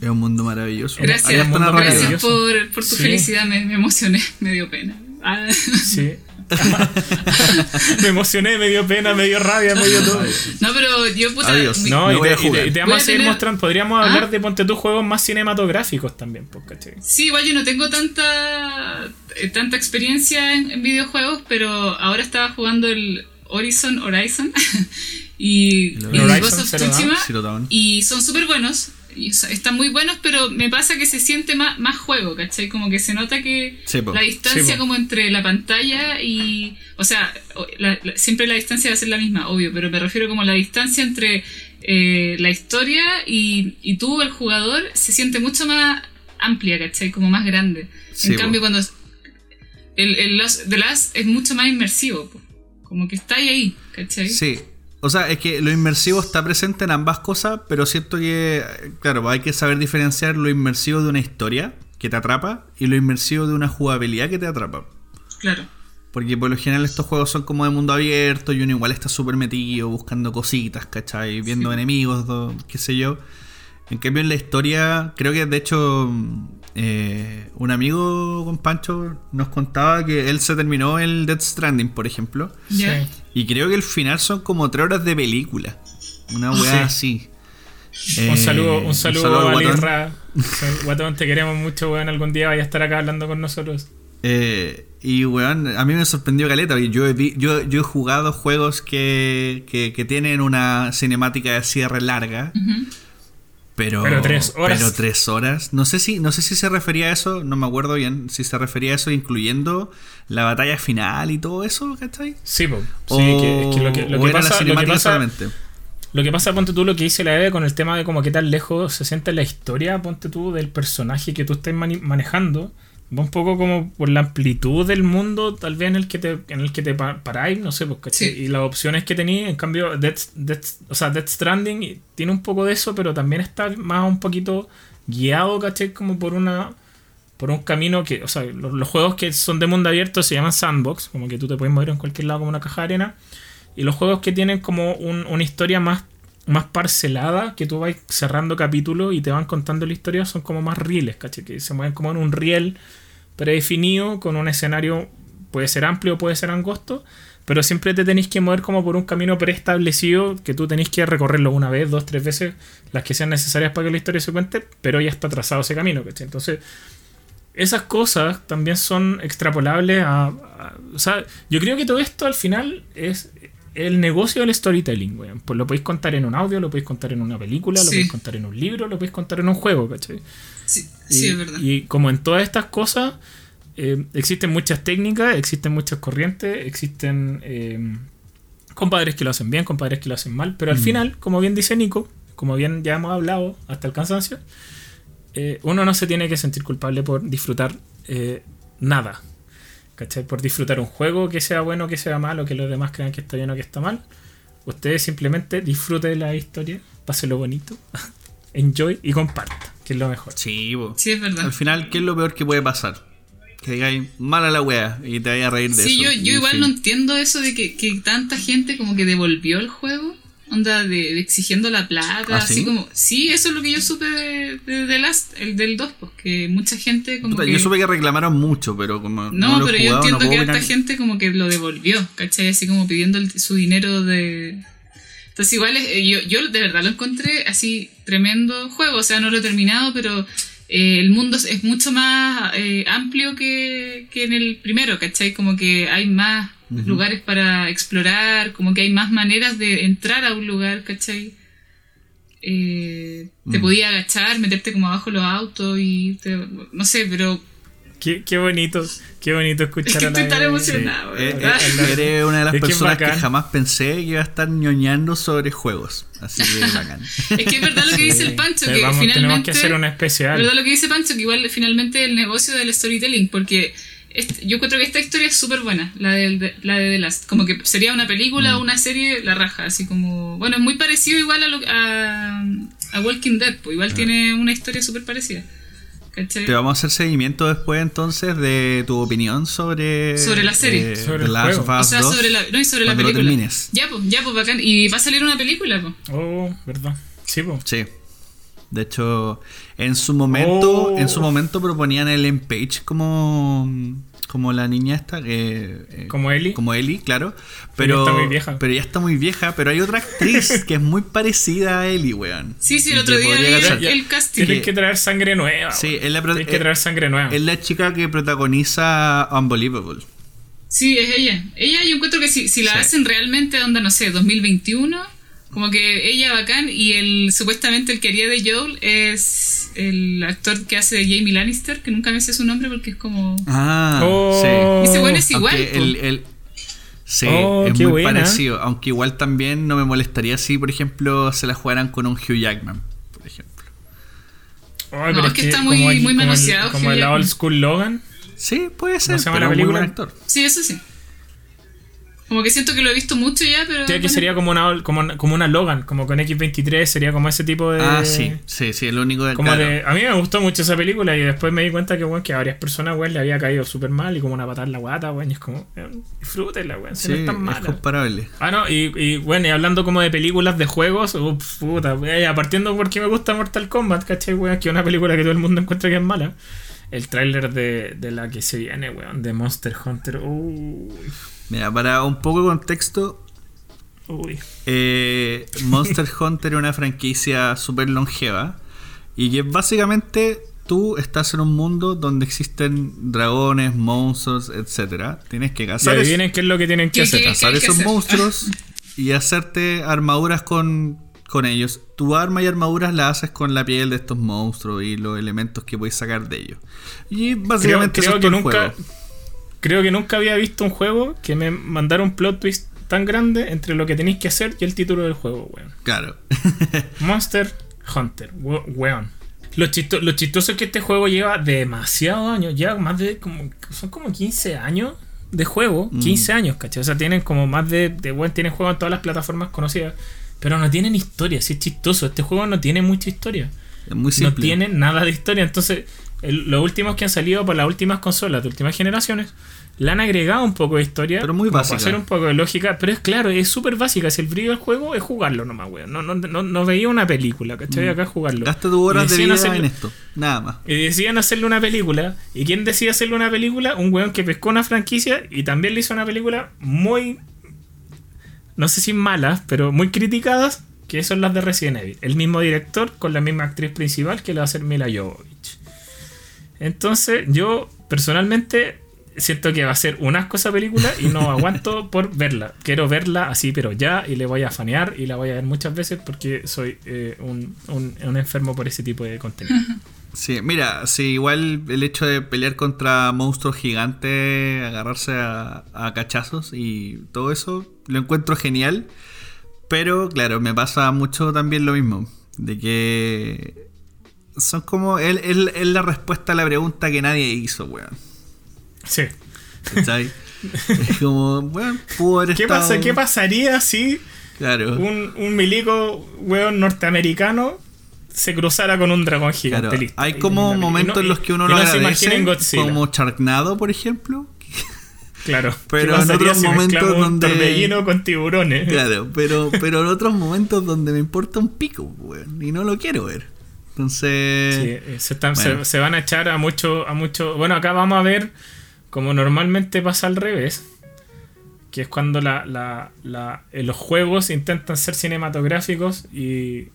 es un mundo maravilloso. Gracias, gracias por, por, tu felicidad, me, me, emocioné, me dio pena. Ah. Sí. me emocioné, me dio pena, me dio rabia, me dio todo. No, pero yo puta. No, y te, te, vamos a seguir mostrando. Podríamos hablar ¿Ah? de ponte tus juegos más cinematográficos también, pues, ¿cachai? Sí, igual yo no tengo tanta eh, tanta experiencia en, videojuegos, pero ahora estaba jugando el Horizon Horizon y, y Horizon, y son súper buenos están muy buenos, pero me pasa que se siente más, más juego, ¿cachai? Como que se nota que la distancia como entre la pantalla y... O sea, siempre la distancia va a ser la misma, obvio, pero me refiero como la distancia entre eh, la historia y, y tú, el jugador, se siente mucho más amplia, ¿cachai? Como más grande. en cambio, cuando... El, el The Last es mucho más inmersivo, como que está ahí, ¿cachai? Sí, o sea, es que lo inmersivo está presente en ambas cosas, pero siento que, claro, hay que saber diferenciar lo inmersivo de una historia que te atrapa y lo inmersivo de una jugabilidad que te atrapa. Claro. Porque por lo general estos juegos son como de mundo abierto y uno igual está súper metido buscando cositas, ¿cachai? Viendo enemigos, qué sé yo. En cambio en la historia, creo que de hecho eh, un amigo con Pancho nos contaba que él se terminó el Death Stranding, por ejemplo. Y creo que el final son como tres horas de película. Una weá así. un saludo, un saludo, a Lirra. Guatón, te queremos mucho, weón. Algún día vaya a estar acá hablando con nosotros. Eh, y weón, a mí me sorprendió Caleta. Yo he, yo, yo he jugado juegos que, que, tienen una cinemática de cierre larga. Pero, tres horas. Pero tres horas. No sé si, no sé si se refería a eso, no me acuerdo bien, si se refería a eso incluyendo la batalla final y todo eso, ¿cachai? Sí, sí que, lo que, lo que pasa, lo que pasa, Lo que pasa, ponte tú, lo que dice la Eve con el tema de como qué tan lejos se siente la historia, ponte tú, del personaje que tú estás manejando un poco como por la amplitud del mundo, tal vez en el que te, en el que te paráis, no sé, pues, Y las opciones que tenéis, en cambio, Death, o sea, Death Stranding tiene un poco de eso, pero también está más un poquito guiado, ¿cachai? Como por una por un camino que, o sea, los, juegos que son de mundo abierto se llaman sandbox, como que tú te puedes mover en cualquier lado como una caja de arena. Y los juegos que tienen como una historia más, más parcelada, que tú vas cerrando capítulos y te van contando la historia, son como más rieles, ¿cachai? Que se mueven como en un riel predefinido con un escenario, puede ser amplio, puede ser angosto, pero siempre te tenéis que mover como por un camino preestablecido que tú tenéis que recorrerlo una vez, dos, tres veces, las que sean necesarias para que la historia se cuente, pero ya está trazado ese camino, Entonces, esas cosas también son extrapolables a, O sea, yo creo que todo esto al final es el negocio del storytelling, weón. Pues lo podéis contar en un audio, lo podéis contar en una película, lo podéis contar en un libro, lo podéis contar en un juego, ¿cachai? Sí, Y, sí, es verdad. y como en todas estas cosas, eh, existen muchas técnicas, existen muchas corrientes, existen eh, compadres que lo hacen bien, compadres que lo hacen mal, pero al Mm. final, como bien dice Nico, como bien ya hemos hablado hasta el cansancio, eh, uno no se tiene que sentir culpable por disfrutar eh, nada. ¿Cachai? Por disfrutar un juego que sea bueno, que sea malo, que los demás crean que está bien o que está mal. Ustedes simplemente disfruten la historia, pásenlo bonito, enjoy y compartan, que es lo mejor. Sí, po. Sí, es verdad. Al final, ¿qué es lo peor que puede pasar? Que digáis mala la wea y te vayas a reír de Sí, eso. yo, Y yo igual fin. no entiendo eso de que, que tanta gente como que devolvió el juego, onda de, de exigiendo la plata, ¿Ah, así sí? como... Sí, eso es lo que yo supe de, de, de Last, el del 2, pues que mucha gente como Puta, que... Yo supe que reclamaron mucho, pero como. No, pero yo jugado, entiendo que opinar. gente como que lo devolvió, ¿cachai? Así como pidiendo el- su dinero de... Entonces igual es- eh, yo, yo de verdad lo encontré así tremendo juego, o sea, no lo he terminado, pero eh, el mundo es- es mucho más eh, amplio que, que en el primero, ¿cachai? Como que hay más lugares para explorar, como que hay más maneras de entrar a un lugar, ¿cachai? Eh, te Mm. podía agachar, meterte como abajo los autos y te- no sé, pero Qué, qué bonito, qué bonito escuchar Es que a la estoy tan emocionado, Eh, ¿verdad? eh, eres una de las Es que es personas que, bacán. jamás pensé que iba a estar ñoñando sobre juegos. Así que bacán. Es que es verdad lo que dice el Pancho, Eh, que vamos, finalmente... tenemos que hacer una especial. verdad lo que dice Pancho, que igual finalmente el negocio del storytelling, porque este- yo encuentro que esta historia es súper buena, la de, de- la de The Last. Como que sería una película o una serie, la raja, así como... Bueno, es muy parecido igual a, lo- a, a Walking Dead, pues igual tiene una historia súper parecida. ¿Cachai? Te vamos a hacer seguimiento después entonces de tu opinión sobre. Sobre la serie. eh, Sobre el Last juego. of O Us sea, 2, sobre la, no, y sobre la lo película. termines. Ya, pues, ya, pues, bacán. Y va a salir una película, pues. Oh, verdad. Sí, po. Sí. De hecho, en su momento, Oh. en su momento proponían a Ellen Page como, como la niña esta que eh, Como Ellie. como Ellie, claro, Pero pero ya está muy vieja. pero ya está muy vieja, pero hay otra actriz que es muy parecida a Ellie, weón. Sí, sí, el otro día el, el casting. Tienen que traer sangre nueva. Sí, es la que eh, traer sangre nueva. Es la chica que protagoniza Unbelievable. Sí, es ella. Ella yo encuentro que si, si la Sí. hacen realmente, onda, no sé, 2021, como que ella bacán y el supuestamente el que haría de Joel es el actor que hace de Jamie Lannister, que nunca me sé su nombre porque es como... Ah, Oh. sí. Ese bueno es igual. El, el- sí, Oh, es qué muy buena. parecido. Aunque igual también no me molestaría si, por ejemplo, se la jugaran con un Hugh Jackman, por ejemplo. Ay, No, pero es que está muy- como el- muy como el- manoseado Como el old school Logan. Sí, puede ser, se llama pero la es muy buen película? actor. Sí, eso sí. Como que siento que lo he visto mucho ya, pero... Creo que bueno. sería como una, como, una- como una Logan, como con X23, sería como ese tipo de. Ah, sí, sí, sí, lo único de Como claro. de, a mí me gustó mucho esa película y después me di cuenta que, bueno, que a varias personas, weón, le había caído súper mal y como una patada en la guata, weón, y es como, weón, disfrútenla, weón, si Sí, no es tan es mala. comparable. Ah, no, y, y bueno, y hablando como de películas de juegos, ups, puta, eh, ya, partiendo porque me gusta Mortal Kombat, ¿cachai, weón? Que es una película que todo el mundo encuentra que es mala. El tráiler de, de la que se viene, weón, de Monster Hunter. Uy, Mira, para un poco de contexto, uy. eh, Monster Hunter es una franquicia súper longeva y que básicamente tú estás en un mundo donde existen dragones, monstruos, etcétera. Tienes que Y cazar, es- adivinen qué es lo que tienen que ¿Qué- hacer. cazar esos hacer? monstruos y hacerte armaduras con, con ellos. Tu arma y armaduras las haces con la piel de estos monstruos y los elementos que puedes sacar de ellos. Y básicamente creo eso es que todo el nunca, juego. Creo que nunca había visto un juego que me mandara un plot twist tan grande entre lo que tenéis que hacer y el título del juego, weón. Claro. Monster Hunter, we- weón. Lo, chisto- lo chistoso es que este juego lleva demasiados años, lleva más de como, son como 15 años de juego, Mm. 15 años, ¿cachai? O sea, tienen como más de, de tienen juego en todas las plataformas conocidas, pero no tienen historia, sí es chistoso, este juego no tiene mucha historia. es muy No simple. tiene nada de historia. Entonces, el- los últimos que han salido por las últimas consolas de últimas generaciones le han agregado un poco de historia. Pero muy básica. Para hacer un poco de lógica. Pero es claro, es súper básica. Si el brillo del juego es jugarlo nomás, weón. No, no, no, no veía una película, ¿cachai? Acá es jugarlo. Mm. Gasta tu horas de vida hacerlo- en esto. Nada más. Y decían hacerle una película. ¿Y quién decía hacerle una película? Un weón que pescó una franquicia y también le hizo una película muy. No sé si malas, pero muy criticadas. Que son las de Resident Evil. El mismo director con la misma actriz principal que la va a hacer Mila Jovovich. Entonces, yo personalmente siento que va a ser una cosa película y no aguanto por verla. Quiero verla así, pero ya, y le voy a fanear y la voy a ver muchas veces porque soy eh, un, un, un enfermo por ese tipo de contenido. Sí, mira, sí, igual el hecho de pelear contra monstruos gigantes, agarrarse a, a cachazos y todo eso, lo encuentro genial. Pero claro, me pasa mucho también lo mismo. De que son como. Es es- es la respuesta a la pregunta que nadie hizo, weón. Sí. ¿Cachai? es como, weón, pudo haber ¿Qué, estado- pasa, ¿Qué pasaría si Claro. un, un milico, weón, norteamericano se cruzara con un dragón gigante? Claro, Listo. Hay como momentos en los que uno lo no agradece, como Charknado, por ejemplo. Claro. pero ¿Qué en otros si momentos donde- torbellino con tiburones? Claro, pero, pero en otros momentos donde me importa un pico, weón, y no lo quiero ver. Entonces, Sí, eh, se, están- se- Bueno. se van a echar a mucho, a mucho. Bueno, acá vamos a ver como normalmente pasa al revés. Que es cuando la, la- la- eh, los juegos intentan ser cinematográficos y.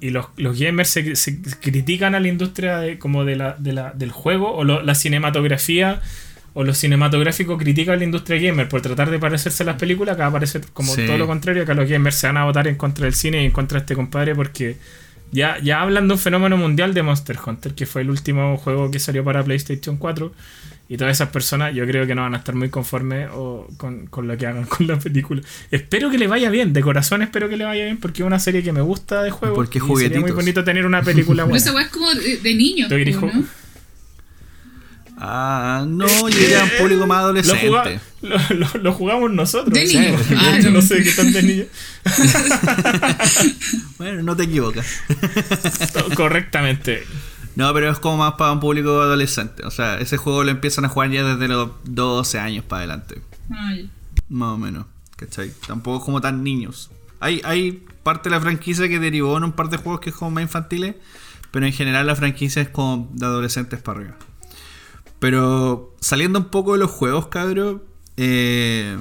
Y los, los gamers se, se critican a la industria de, como de la, de la- del juego o lo- la cinematografía o los cinematográficos critican a la industria gamer por tratar de parecerse a las películas, acá va a parecer como Sí. todo lo contrario, que los gamers se van a votar en contra del cine y en contra de este compadre porque ya, ya hablan de un fenómeno mundial de Monster Hunter, que fue el último juego que salió para PlayStation 4. Y todas esas personas yo creo que no van a estar muy conformes o con, con lo que hagan con la película. Espero que le vaya bien, de corazón espero que le vaya bien, porque es una serie que me gusta de juego. Porque y sería muy bonito tener una película Pero buena. esa weá es como de, de jo- ¿no? Ah, no, yo iría a un público más Lo, adolescente. lo- lo- lo jugamos nosotros. De Sí, niño. Ah, no. no sé qué tan de niño. Bueno, no te equivocas. Correctamente. No, pero es como más para un público adolescente. O sea, ese juego lo empiezan a jugar ya desde los 12 años para adelante. Ay. Más o menos. ¿Cachai? Tampoco es como tan niños. Hay, hay parte de la franquicia que derivó en un par de juegos que es como más infantiles. Pero en general la franquicia es como de adolescentes para arriba. Pero saliendo un poco de los juegos, cabro. eh,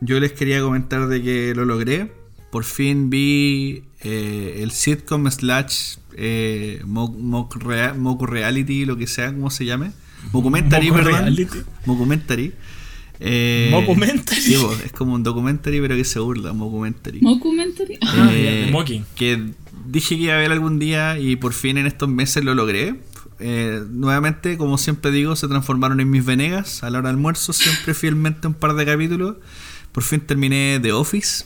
yo les quería comentar de que lo logré. Por fin vi eh, el sitcom slash eh, mock, mock rea- mock reality, lo que sea, como se llame. Documentary, perdón. reality. Mockumentary. Eh, Mockumentary. sí, po, es como un documentary, pero que se burla, mockumentary. ¿Mockumentary? Ah, Ah, Eh. Que dije que iba a ver algún día y por fin en estos meses lo logré. Eh, nuevamente, como siempre digo, se transformaron en mis venegas. A la hora del almuerzo, siempre fielmente un par de capítulos. Por fin terminé The Office,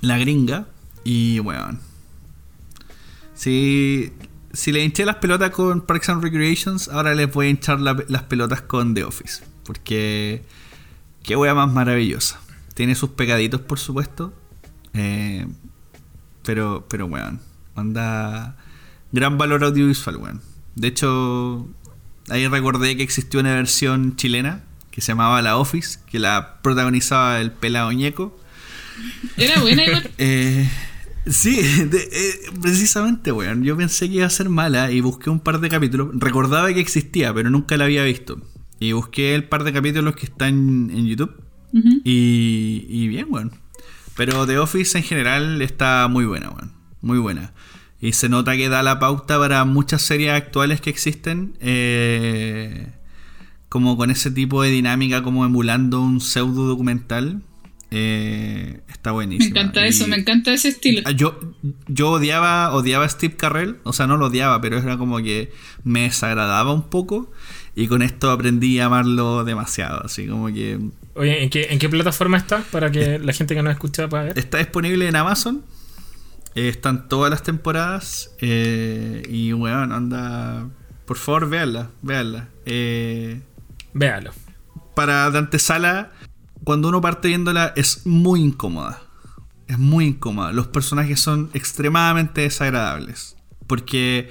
La Gringa. Y bueno, si, si le hinché las pelotas con Parks and Recreations, ahora les voy a hinchar la- las pelotas con The Office. Porque qué wea más maravillosa. Tiene sus pecaditos, por supuesto. Eh, pero, pero weón, anda gran valor audiovisual, weón. De hecho, ahí recordé que existió una versión chilena que se llamaba La Office, que la protagonizaba el pelado ñeco. Era buena igual. Eh, sí, de- eh, precisamente, weón. Yo pensé que iba a ser mala y busqué un par de capítulos. Recordaba que existía, pero nunca la había visto. Y busqué el par de capítulos que están en YouTube. Y, y bien, weón. Pero The Office en general está muy buena, weón. Muy buena. Y se nota que da la pauta para muchas series actuales que existen. eh, como con ese tipo de dinámica, como emulando un pseudo documental. eh, está Me buenísimo. encanta Y- eso, me encanta ese estilo. Ah, Yo, yo odiaba, odiaba a Steve Carrell, o sea, no lo odiaba, pero era como que me desagradaba un poco. Y con esto aprendí a amarlo demasiado. Así como que Oye, ¿en qué, ¿en qué plataforma está? Para que la gente que no escucha pueda ver. Está disponible en Amazon. Eh, están todas las temporadas. eh, y bueno, anda. Por favor, véanla. Véanla. Eh, Véalo. para de antesala, cuando uno parte viéndola, es muy incómoda. Es muy incómoda. Los personajes son extremadamente desagradables. Porque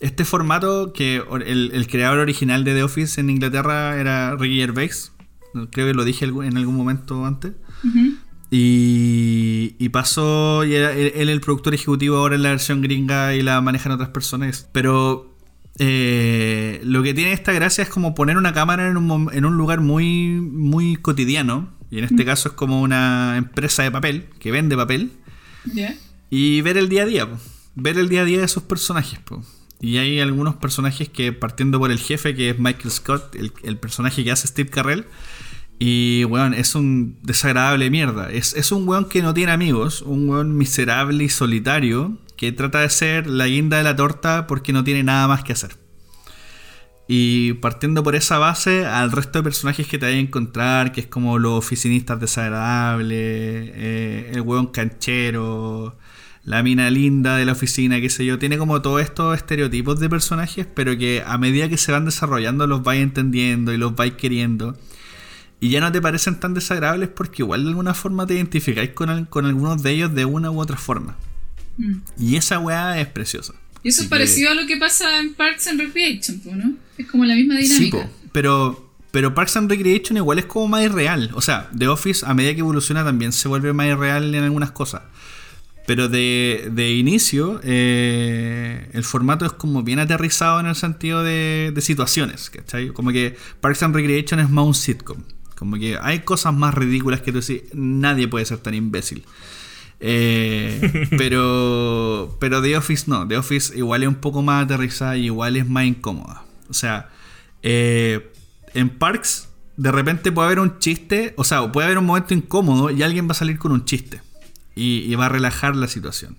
este formato, que el, el creador original de The Office en Inglaterra era Ricky Gervais. Creo que lo dije en algún momento antes. Y, y pasó, y era- él el productor ejecutivo ahora en la versión gringa y la manejan otras personas. Pero eh, lo que tiene esta gracia es como poner una cámara en un, mom- en un lugar muy, muy cotidiano. Y en este caso es como una empresa de papel que vende papel. Y ver el día a día, po. ver el día a día de sus personajes. po. Y hay algunos personajes que, partiendo por el jefe, que es Michael Scott, el, el personaje que hace Steve Carrell, y, weón, es un desagradable mierda. Es, es un weón que no tiene amigos, un weón miserable y solitario, que trata de ser la guinda de la torta porque no tiene nada más que hacer. Y partiendo por esa base, al resto de personajes que te hay a encontrar, que es como los oficinistas desagradables, eh, el weón canchero, la mina linda de la oficina, qué sé yo, tiene como todos estos estereotipos de personajes, pero que a medida que se van desarrollando los vais entendiendo y los vais queriendo. Y ya no te parecen tan desagradables porque igual de alguna forma te identificáis con, con algunos de ellos de una u otra forma. Mm. Y esa weá es preciosa. Y eso es parecido a lo que pasa en Parks and Recreation, ¿no? Es como la misma dinámica. Sí, pero, pero Parks and Recreation igual es como más irreal. O sea, The Office a medida que evoluciona también se vuelve más irreal en algunas cosas. Pero de, de inicio, eh, el formato es como bien aterrizado en el sentido de, de situaciones. ¿cachai? Como que Parks and Recreation es más un sitcom. Como que hay cosas más ridículas que tú decís, nadie puede ser tan imbécil. Eh, pero, pero The Office no, The Office igual es un poco más aterrizada y igual es más incómoda. O sea, eh, en Parks de repente puede haber un chiste, o sea, puede haber un momento incómodo y alguien va a salir con un chiste y, va a relajar la situación.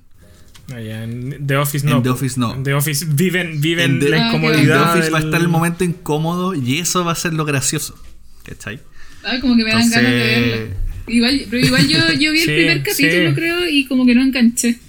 Ah, en The Office no. En The Office no. En The Office viven, viven la incomodidad. En The Office va a estar el momento incómodo y eso va a ser lo gracioso. ¿Cachai? Ay, como que me dan ganas de verlo. Igual, pero igual yo, yo vi el primer capítulo, creo, y como que no enganché.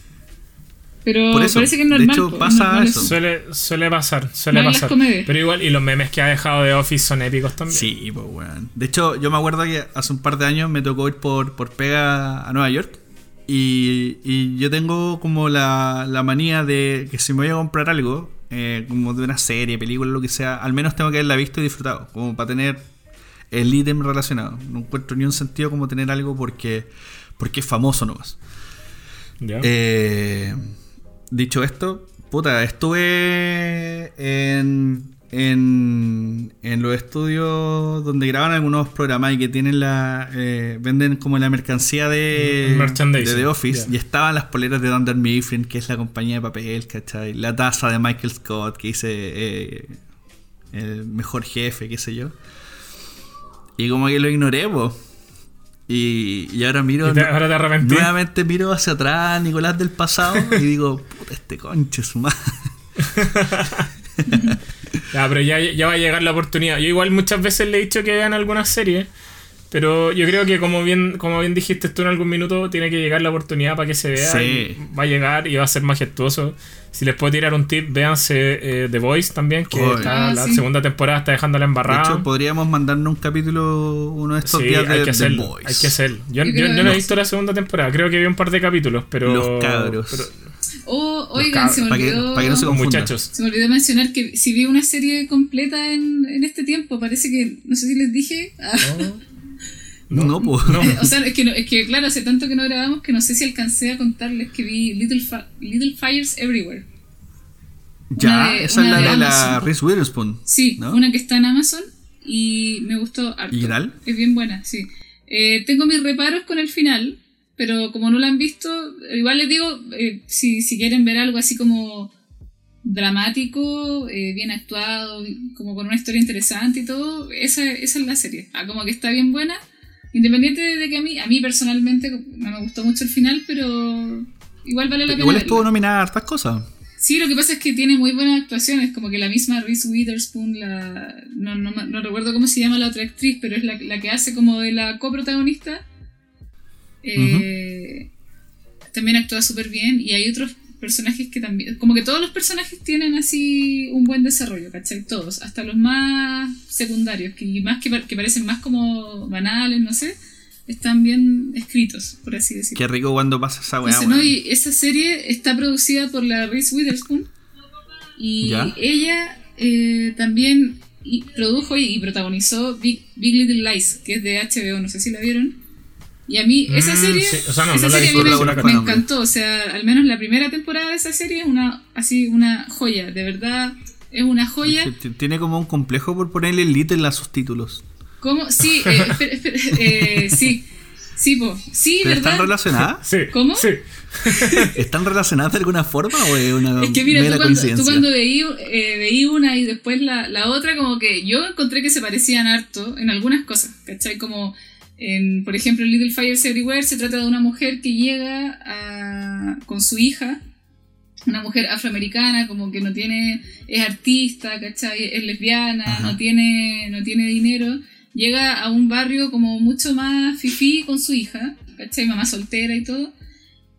Pero parece que es normal. De hecho, pasa eso. Suele, suele pasar, suele pasar. Pero igual, y los memes que ha dejado de Office son épicos también. Sí, pues bueno. De hecho, yo me acuerdo que hace un par de años me tocó ir por, por pega a Nueva York. Y, y yo tengo como la, la, manía de que si me voy a comprar algo, eh, como de una serie, película, lo que sea, al menos tengo que haberla visto y disfrutado. Como para tener el ítem relacionado. No encuentro ni un sentido como tener algo porque, porque es famoso nomás. Eh, dicho esto, puta, estuve en, en, en, los estudios donde graban algunos programas y que tienen la. Eh, venden como la mercancía de, de The Office y estaban las poleras de Dunder Mifflin, que es la compañía de papel, ¿cachai? La taza de Michael Scott, que dice eh, el mejor jefe, qué sé yo. Y como que lo ignoré, pues. Y, y, ahora miro. nuevamente miro hacia atrás, Nicolás del pasado, y digo, puta, este conche su madre. ya, pero ya, ya, va a llegar la oportunidad. Yo igual muchas veces le he dicho que vean algunas series. Pero yo creo que como bien, como bien dijiste tú en algún minuto, tiene que llegar la oportunidad para que se vea. va a llegar y va a ser majestuoso. Si les puedo tirar un tip, véanse eh, The Voice también, que está, ah, la segunda temporada está dejándola embarrada. De hecho, podríamos mandarnos un capítulo uno de estos días de hay que hacerlo, The Voice. Hay que hacerlo. Yo, yo, no he visto la segunda temporada, creo que vi un par de capítulos, pero... Los cabros. oh, oigan, se me olvidó... Para que, no se muchachos. Se me olvidó mencionar que si vi una serie completa en, en este tiempo, parece que, no sé si les dije... Oh. No, pues. No. o sea, es que, es que, claro, hace tanto que no grabamos que no sé si alcancé a contarles que vi Little, Little Fires Everywhere. Ya, esa es la de, la Reese Witherspoon. Sí, una que está en Amazon y me gustó harto. ¿Y qué Es bien buena, sí. Eh, tengo mis reparos con el final, pero como no la han visto, igual les digo, eh, si, si quieren ver algo así como dramático, eh, bien actuado, como con una historia interesante y todo, esa, esa es la serie. Ah, como que está bien buena. Independiente de que a mí, a mí personalmente no me gustó mucho el final, pero igual vale la pena. Igual estuvo nominada a hartas cosas. Sí, lo que pasa es que tiene muy buenas actuaciones, como que la misma Reese Witherspoon, la, no, no, no recuerdo cómo se llama la otra actriz, pero es la, la que hace como de la coprotagonista. Eh, También actúa súper bien y hay otros personajes que también, como que todos los personajes tienen así un buen desarrollo, ¿cachai? Todos, hasta los más secundarios, que más que, que parecen más como banales, no sé, están bien escritos, por así decirlo. Qué rico cuando pasa esa weá. ¿no? Y esa serie está producida por la Reese Witherspoon y ella eh, también produjo y, protagonizó Big, Big Little Lies, que es de HBO, no sé si la vieron. Y a mí, esa mm, serie, esa serie me, encantó. O sea, al menos la primera temporada de esa serie es una, así, una joya. De verdad, es una joya. Tiene como un complejo por ponerle little a sus títulos. ¿Cómo? Sí, eh, eh, sí. Sí, po. Sí, ¿Pero ¿verdad? están relacionadas? Sí. ¿Cómo? Sí. ¿Están relacionadas de alguna forma o es una Es que mira, mera tú cuando, coincidencia? tú cuando veí, eh, veí una y después la, la otra, como que yo encontré que se parecían harto en algunas cosas, ¿cachai? Como, en, por ejemplo, en Little Fires Everywhere se trata de una mujer que llega a- con su hija, una mujer afroamericana, como que no tiene, es artista, ¿cachai? Es lesbiana, Ajá. no tiene, no tiene dinero, llega a un barrio como mucho más fifí con su hija, ¿cachai? Mamá soltera y todo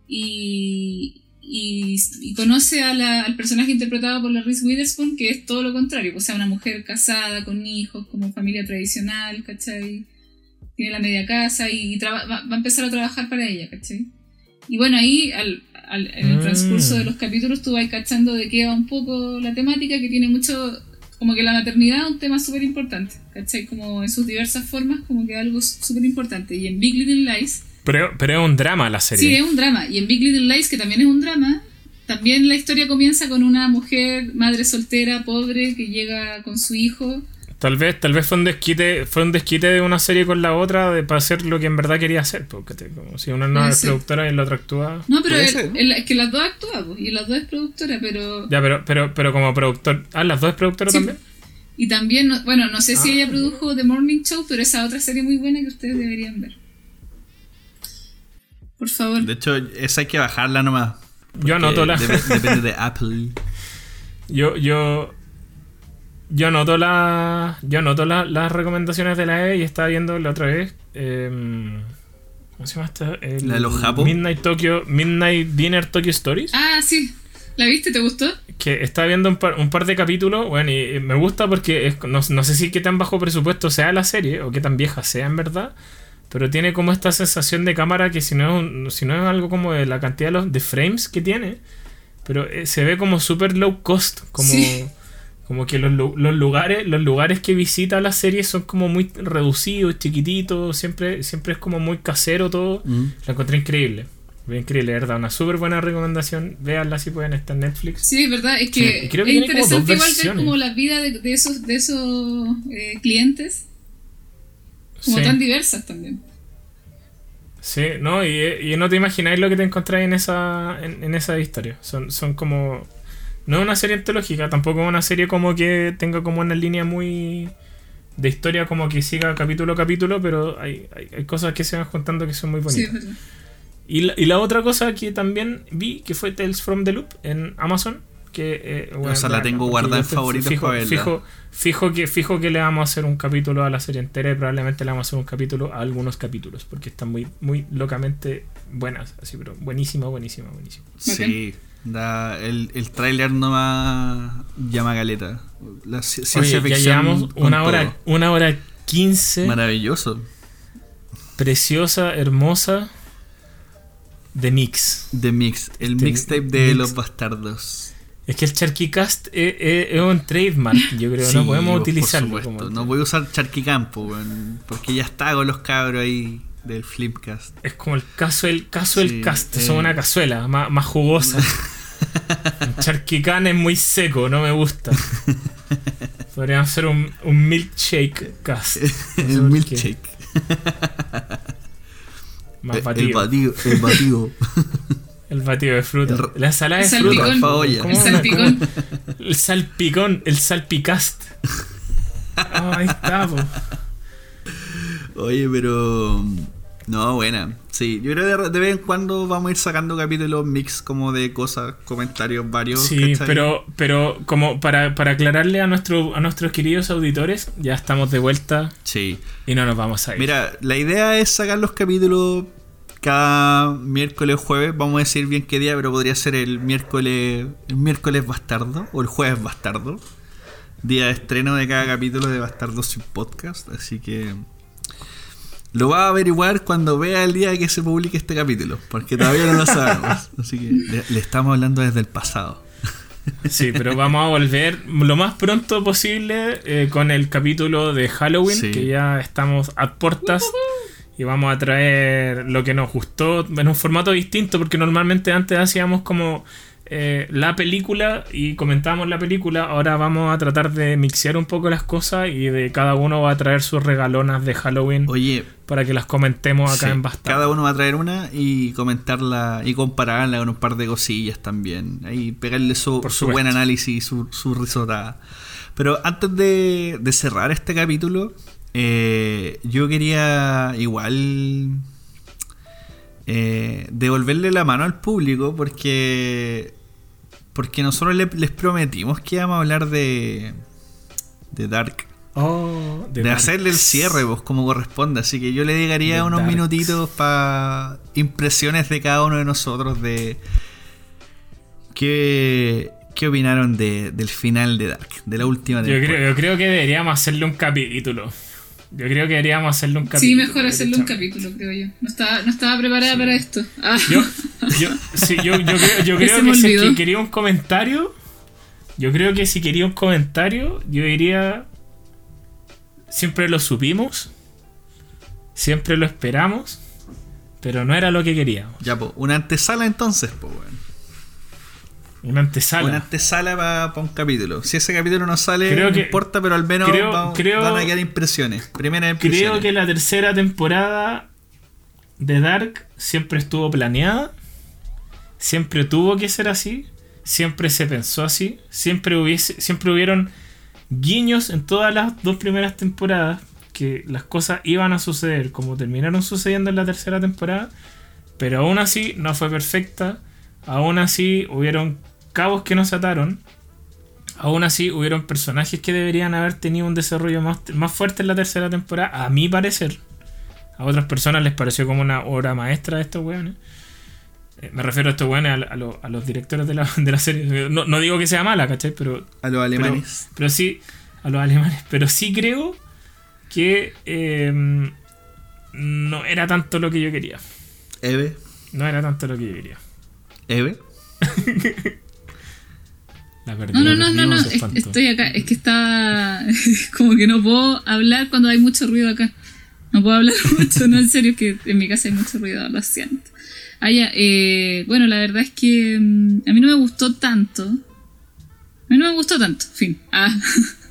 y, y, y conoce a la- al personaje interpretado por la Reese Witherspoon, que es todo lo contrario, o sea, una mujer casada, con hijos, como familia tradicional, ¿cachai? Tiene la media casa y, traba- va, va a empezar a trabajar para ella, ¿cachai? Y bueno, ahí al, al- en el Mm. transcurso de los capítulos tú vas cachando de qué va un poco la temática, que tiene mucho, como que la maternidad es un tema súper importante, ¿cachai? Como en sus diversas formas, como que algo súper importante. Y en Big Little Lies, Pero, pero es un drama la Sí, serie. es un drama. Y en Big Little Lies, que también es un drama, también la historia comienza con una mujer, madre soltera, pobre, que llega con su hijo. Tal vez, tal vez fue un desquite, fue un desquite de una serie con la otra de, para hacer lo que en verdad quería hacer. Porque te- como si una no es ser. productora y la otra actúa. No, pero Puede el- ser. el- es que las dos actúan, pues, y las dos es productora, pero... Ya, pero, pero, pero como productor. Ah, las dos es productora Sí. también. Y también, no- bueno, no sé si Ah. ella produjo The Morning Show, pero esa otra serie muy buena que ustedes deberían ver. Por favor. De hecho, esa hay que bajarla nomás. Yo anoto la. Dep- depende de Apple. Yo, yo. Yo anoto la. Yo anoto la- las recomendaciones de la E y estaba viendo la otra vez. em, ¿Cómo se llama esta? El ¿La de los Japo? Midnight Tokyo. Midnight Dinner Tokyo Stories. Ah, sí. ¿La viste? ¿Te gustó? Que estaba viendo un par, un par de capítulos. Bueno, y, y me gusta porque es- no, no sé si qué tan bajo presupuesto sea la serie o qué tan vieja sea en verdad. Pero tiene como esta sensación de cámara que si no es, un- si no es algo como de la cantidad de, los, de frames que tiene, pero eh, se ve como super low cost. Como, Sí. Como que los, los lugares los lugares que visita la serie son como muy reducidos, chiquititos. Siempre, siempre es como muy casero todo. Mm. La encontré increíble. Fue increíble, ¿verdad? Una súper buena recomendación. Véanla si pueden, está en Netflix. Sí, es verdad. Es que y creo que es interesante igual ver como la vida de, de esos, de esos eh, clientes, como Sí. tan diversas también. Sí, no, y, y no te imagináis lo que te encontráis en esa, en, en esa historia. Son, son como. No es una serie antológica, tampoco es una serie como que tenga como una línea muy. de historia como que siga capítulo a capítulo, pero hay, hay, hay cosas que se van juntando que son muy bonitas. Y, la, y la otra cosa que también vi, que fue Tales from the Loop en Amazon, que... eh, bueno, Esa la bacán, tengo guardada en favoritos fijo, para verla. fijo, fijo, que, fijo que le vamos a hacer un capítulo a la serie entera y probablemente le vamos a hacer un capítulo a algunos capítulos, porque están muy, muy locamente buenas, así, pero buenísima, buenísima, buenísima. Sí. Da, el, el tráiler nomás llama galeta. La ci- Oye, ciencia ya llevamos una todo. hora, una hora quince, Maravilloso. preciosa, hermosa, de mix. The Mix, el Este mixtape de mix- los bastardos. Es que el Charquicast es, es, es un trademark, yo creo, Sí, no podemos por utilizarlo. supuesto. como- No voy a usar Charquicampo, porque ya está con los cabros ahí del Flipcast. Es como el caso del caso del Sí, cast, eh. son una cazuela más, más jugosa. El Charquicán es muy seco, no me gusta. Podríamos hacer un, un milkshake cast. No qué. milkshake. Más El batido. batido. El batido. El batido de fruta. El La ensalada de El fruta. salpicón. Paolla. ¿Cómo El salpicón. El salpicón, el salpicast. Ah, ahí está, po. Oye, pero. No, buena. Sí, yo creo que de, de vez en cuando vamos a ir sacando capítulos mix como de cosas, comentarios varios. Sí, ¿cachai? pero, pero como para, para aclararle a, nuestro, a nuestros queridos auditores, ya estamos de vuelta Sí. y no nos vamos a ir. Mira, la idea es sacar los capítulos cada miércoles o jueves. Vamos a decir bien qué día, pero podría ser el miércoles, el miércoles bastardo o el jueves bastardo. Día de estreno de cada capítulo de Bastardo sin podcast. Así que lo va a averiguar cuando vea el día que se publique este capítulo. Porque todavía no lo sabemos. Así que le, le estamos hablando desde el pasado. Sí, pero vamos a volver lo más pronto posible eh, con el capítulo de Halloween, Sí. que ya estamos a puertas. Y vamos a traer lo que nos gustó en un formato distinto, porque normalmente antes hacíamos como eh, la película y comentamos la película. Ahora vamos a tratar de mixear un poco las cosas y de cada uno va a traer sus regalonas de Halloween Oye, para que las comentemos acá sí, en Basta. cada uno va a traer una y comentarla y compararla con un par de cosillas también. Ahí pegarle su, su buen análisis, su, su risotada. Pero antes de, de cerrar este capítulo, eh, yo quería igual eh, devolverle la mano al público porque porque nosotros le- les prometimos que íbamos a hablar de de Dark Oh, de, de hacerle el cierre pues como corresponde así que yo le dedicaría De unos Darks. minutitos para impresiones de cada uno de nosotros de qué qué opinaron de, del final de Dark de la última Yo temporada creo, yo creo que deberíamos hacerle un capítulo. Yo creo que deberíamos hacerle un capítulo. Sí, mejor hacerle un capítulo, creo yo. No estaba, no estaba preparada para esto. Ah. Yo, yo, sí, yo, yo creo, yo Que creo si que quería un comentario, yo creo que si quería un comentario, yo diría, siempre lo supimos, siempre lo esperamos, pero no era lo que queríamos. ya pues una antesala entonces pues bueno. Una antesala. una antesala para un capítulo. Si ese capítulo no sale Creo no que- importa pero al menos creo- va- creo- van a quedar impresiones. Primeras impresiones Creo que la tercera temporada de Dark siempre estuvo planeada, siempre tuvo que ser así, siempre se pensó así, siempre hubiese, siempre hubieron guiños en todas las dos primeras temporadas que las cosas iban a suceder como terminaron sucediendo en la tercera temporada, pero aún así no fue perfecta, aún así hubieron cabos que no se ataron. Aún así, hubieron personajes que deberían haber tenido un desarrollo más, más fuerte en la tercera temporada, a mi parecer. A otras personas les pareció como una obra maestra de estos weones. Eh, Me refiero a estos weones, a, a lo- a los directores de la, de la serie. No, no digo que sea mala, ¿cachai? Pero, a los alemanes pero sí, a los alemanes. Pero sí creo que eh, no era tanto lo que yo quería. Eve No era tanto lo que yo quería. Eve La. No, no, no, no, no. es-. Estoy acá. Es que está. Como que no puedo hablar cuando hay mucho ruido acá. No puedo hablar mucho, no, en serio, es que en mi casa hay mucho ruido, lo siento. Ah, ya, eh, bueno, la verdad es que mm, a mí no me gustó tanto. A mí no me gustó tanto, fin. Ah.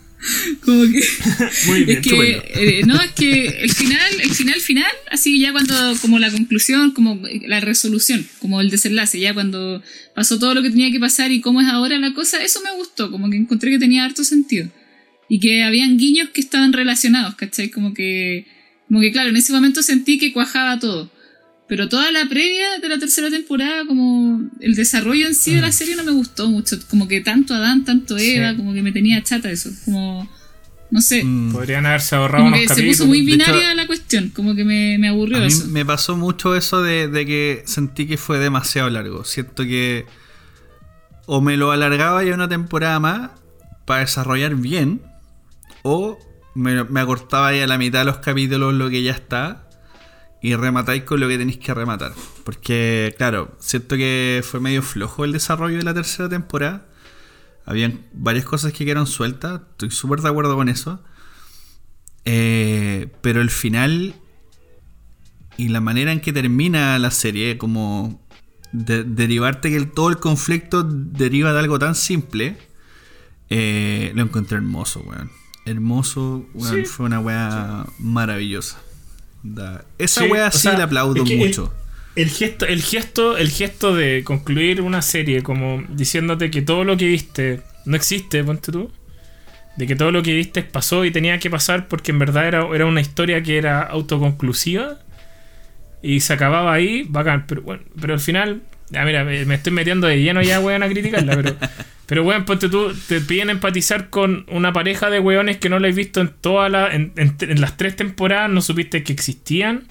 Como que. Muy bien, es que, eh, no, es que el final, el final final, así ya cuando, como la conclusión, como la resolución, como el desenlace, ya cuando pasó todo lo que tenía que pasar y cómo es ahora la cosa, eso me gustó, como que encontré que tenía harto sentido. Y que habían guiños que estaban relacionados, ¿cachai? Como que, como que claro, en ese momento sentí que cuajaba todo. Pero toda la previa de la tercera temporada, como el desarrollo en sí de la serie no me gustó mucho. Como que tanto Adán, tanto Eva, Sí. como que me tenía chata eso. Como, no sé. Mm. Podrían haberse ahorrado Como unos que se capítulos. puso muy binaria hecho, la cuestión, como que me, me aburrió A mí eso. me pasó mucho eso de, de que sentí que fue demasiado largo. Siento que o me lo alargaba ya una temporada más para desarrollar bien, o me, me acortaba ya la mitad de los capítulos lo que ya está y rematáis con lo que tenéis que rematar. Porque, claro, siento que fue medio flojo el desarrollo de la tercera temporada. Habían varias cosas que quedaron sueltas, estoy súper de acuerdo con eso. Eh, pero el final y la manera en que termina la serie, como de- derivarte que el- todo el conflicto deriva de algo tan simple, eh, lo encontré hermoso, weón. Hermoso, weón, Sí. fue una weá maravillosa. Da- esa Sí, weá o sí sea, la aplaudo es que mucho. El gesto, el gesto, el gesto de concluir una serie como diciéndote que todo lo que viste no existe, ponte tú. De que todo lo que viste pasó y tenía que pasar porque en verdad era, era una historia que era autoconclusiva. Y se acababa ahí, bacán. Pero bueno, pero al final. Ya mira, me, me estoy metiendo de lleno ya, weón, a criticarla, pero. Pero weón, ponte tú, te piden empatizar con una pareja de weones que no la has visto en todas la, en, en- en las tres temporadas, no supiste que existían.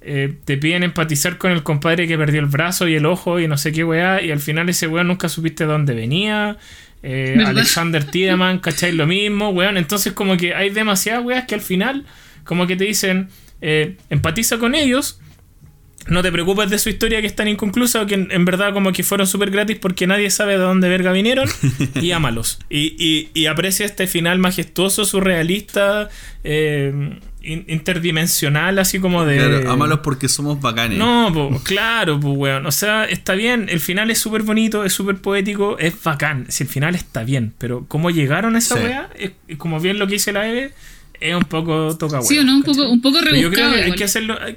Eh, te piden empatizar con el compadre que perdió el brazo y el ojo y no sé qué weá, y al final ese weón nunca supiste de dónde venía. Eh. Alexander Tiedemann, ¿cachai? Lo mismo, weón. Entonces, como que hay demasiadas weas que al final, como que te dicen, eh, empatiza con ellos. No te preocupes de su historia que es tan inconclusa o que en, en verdad como que fueron súper gratis porque nadie sabe de dónde verga vinieron y ámalos. Y, y, y aprecia este final majestuoso, surrealista eh, interdimensional, así como de. Claro, ámalos porque somos bacanes. No, po, claro, pues, weón. O sea, está bien. El final es súper bonito, es súper poético, es bacán. Si el final está bien, pero cómo llegaron a esa Sí. weá, es, es como bien lo que dice la Eve, es un poco toca Sí o no, un ¿cachai? poco, un poco Pero yo creo rebuscado. que hay que hacerlo. hay-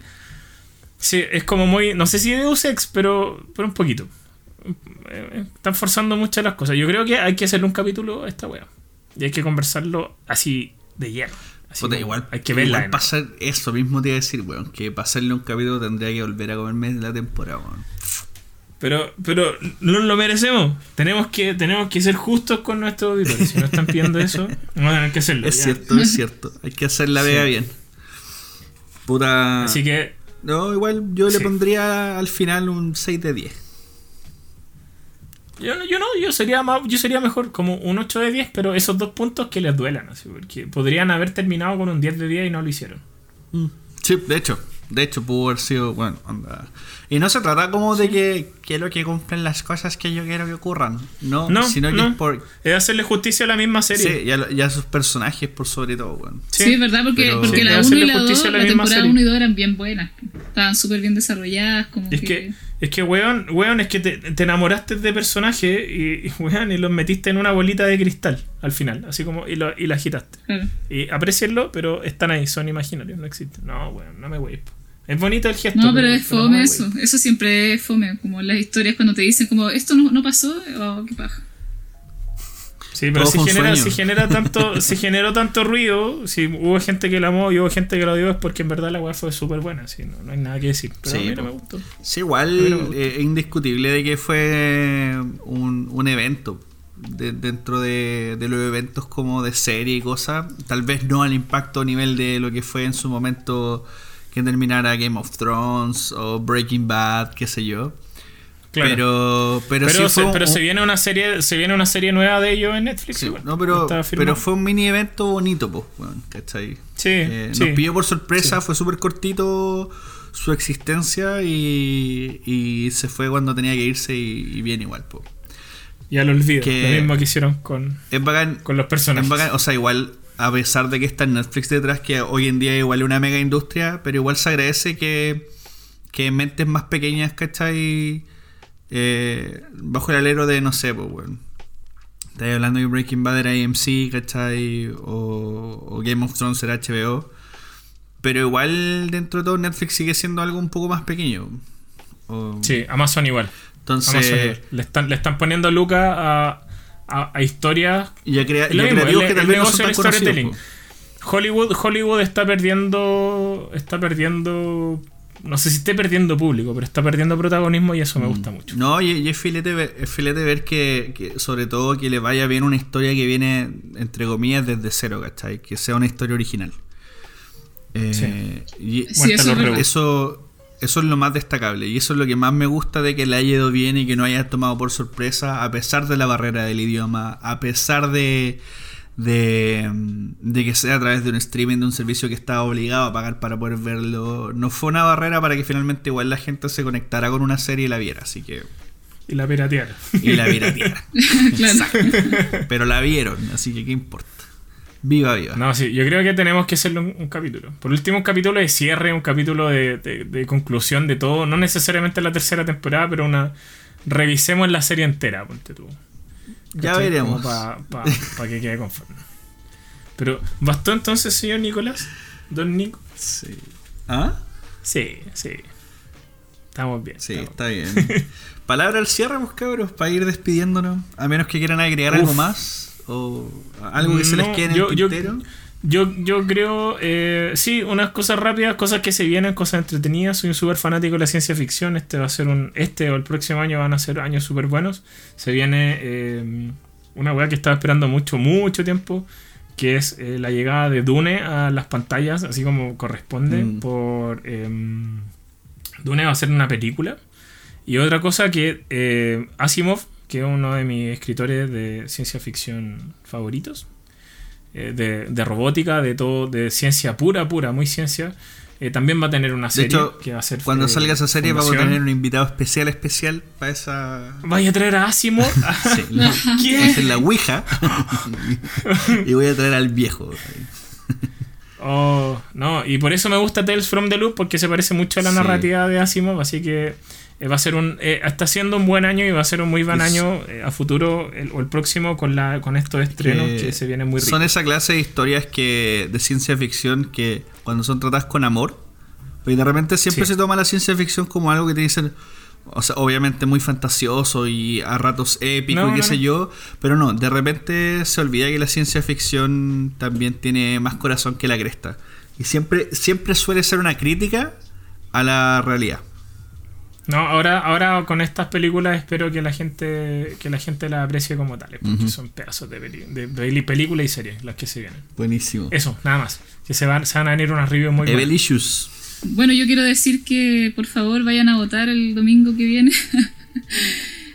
Sí, es como muy. No sé si Deus Ex, pero, pero un poquito. Eh, Están forzando muchas las cosas. Yo creo que hay que hacerle un capítulo a esta weá. Y hay que conversarlo así de lleno. Así Puta, igual, hay que verla. igual pasar eso mismo te iba a decir, weón. Que pasarle un capítulo tendría que volver a comerme la temporada, weón. Pero, pero no lo merecemos. Tenemos que, tenemos que ser justos con nuestros auditores. Si no están pidiendo eso, vamos a tener que hacerlo. Es ya. cierto, es cierto. Hay que hacer la vega bien. Puta. Así que, No, igual yo le Sí. pondría al final un 6 de 10. yo, no- yo no, yo sería más, yo sería mejor como un 8 de 10, pero esos dos puntos que les duelan, así, porque podrían haber terminado con un 10 de 10 y no lo hicieron. Sí, de hecho. De hecho, pudo haber sido. Bueno, anda. Y no se trata como de que quiero que cumplan las cosas que yo quiero que ocurran. No, No, sino que no. es por. Es hacerle justicia a la misma serie. Sí, y a, y a sus personajes por sobre todo, weón. Sí, es verdad, porque, pero- porque Sí, la debe 1 y la 2, justicia a la la, temporada serie. 1 y 2 eran bien buenas. Estaban súper bien desarrolladas, como Es que... que, es que, weón, weón, es que te, te enamoraste de personaje y, y, weón, y los metiste en una bolita de cristal al final, así como, y, lo, y la agitaste. claro. Y aprecienlo, pero están ahí, son imaginarios, no existen. No, weón, no me wees. Es bonito el gesto. No, pero es fome me eso. Eso siempre es fome. Como en las historias cuando te dicen como, esto no, no pasó, oh, qué paja. Sí, pero si genera, si genera tanto, si generó tanto ruido, si hubo gente que la amó y hubo gente que la odió, es porque en verdad la weá fue súper buena. Sí, no, no hay nada que decir. Pero Sí, a mí no me gustó. Sí, igual no eh, es indiscutible de que fue un, un evento de- dentro de, de los eventos como de serie y cosas. Tal vez no al impacto a nivel de lo que fue en su momento que terminara Game of Thrones o Breaking Bad, qué sé yo. Claro. Pero, pero, Pero, sí se, fue pero un- se viene una serie, se viene una serie nueva de ellos en Netflix. sí, no, pero, pero fue un mini evento bonito, pues, weón, ¿cachai? Sí, Eh, sí. Nos pilló por sorpresa, fue súper cortito su existencia y, y se fue cuando tenía que irse y, y bien igual. po. Ya lo olvido. que- Lo mismo que hicieron con, Es bacán, con los personajes. es bacán, o sea, igual a pesar de que está Netflix detrás, que hoy en día igual es una mega industria, pero igual se agradece que, que mentes más pequeñas, ¿cachai? Eh, bajo el alero de, no sé, pues, bueno. Estáis hablando que Breaking Bad era AMC, ¿cachai? O, o Game of Thrones era HBO. Pero igual dentro de todo Netflix sigue siendo algo un poco más pequeño. O- Sí, Amazon igual. Entonces, Amazon igual. Le están, le están poniendo lucas a, a, a historias y a, crea- y a mismo, creativos el- que tal vez no negocio son tan conocidos. storytelling. Hollywood, Hollywood está perdiendo. Está perdiendo. No sé si esté perdiendo público, pero está perdiendo protagonismo y eso me gusta mucho. No, y, y es filete ver, es filete ver que, que, sobre todo, que le vaya bien una historia que viene, entre comillas, desde cero, ¿cachai? Que sea una historia original. Eh, Sí. y Sí, eso, eso es lo más destacable. Y eso es lo que más me gusta de que le haya ido bien y que no haya tomado por sorpresa, a pesar de la barrera del idioma, a pesar de, de, de que sea a través de un streaming, de un servicio que estaba obligado a pagar para poder verlo. No fue una barrera para que finalmente igual la gente se conectara con una serie y la viera. Así que Y la piratear. y la pirateara. claro. Pero la vieron, así que qué importa. Viva, viva. No, sí, yo creo que tenemos que hacerle un, un capítulo. Por último, un capítulo de cierre, un capítulo de, de- de conclusión de todo. No necesariamente la tercera temporada, pero una. Revisemos la serie entera, ponte tú. ya veremos. Para que quede conforme. Pero, ¿bastó entonces, señor Nicolás? Don Nico. Sí. ¿Ah? Sí, sí. Estamos bien. Sí, estamos está bien. Palabra al cierre, pues cabros, para ir despidiéndonos. A menos que quieran agregar algo más. O algo que se les quede en yo- el tintero. Yo, yo creo, eh, sí, unas cosas rápidas, cosas que se vienen, cosas entretenidas. Soy un súper fanático de la ciencia ficción. Este va a ser un. Este o el próximo año van a ser años súper buenos. Se viene eh, una weá que estaba esperando mucho, mucho tiempo. Que es eh, la llegada de Dune a las pantallas, así como corresponde. Mm. Por. em, Dune va a ser una película. Y otra cosa que eh, Asimov, que es uno de mis escritores de ciencia ficción favoritos, eh, de, de robótica, de todo, de ciencia pura, pura, muy ciencia, eh, también va a tener una De serie hecho, que va a ser. cuando eh, salga esa serie vamos a tener un invitado especial, especial para esa... Vaya a traer a Asimov. Sí, la, la Ouija. y voy a traer al viejo. Oh, no, y por eso me gusta Tales from the Loop, porque se parece mucho a la Sí. narrativa de Asimov, así que eh, va a ser un. eh, está siendo un buen año y va a ser un muy buen Es- año eh, a futuro el- o el próximo con, la, con estos estrenos que, que se vienen muy ricos. Son esa clase de historias que de ciencia ficción que cuando son tratadas con amor, pues de repente siempre Sí. se toma la ciencia ficción como algo que tiene que ser, o sea, obviamente muy fantasioso y a ratos épico No, y qué no, sé no. yo, pero no, de repente se olvida que la ciencia ficción también tiene más corazón que la cresta. Y siempre, siempre suele ser una crítica a la realidad. No, ahora, ahora con estas películas espero que la gente que la gente las aprecie como tales, porque son pedazos de, peli, de peli- películas y series las que se vienen. Buenísimo. Eso, nada más. Que se van, se van a venir unas reviews muy buenas. Evelicious. Bueno, yo quiero decir que por favor vayan a votar el domingo que viene.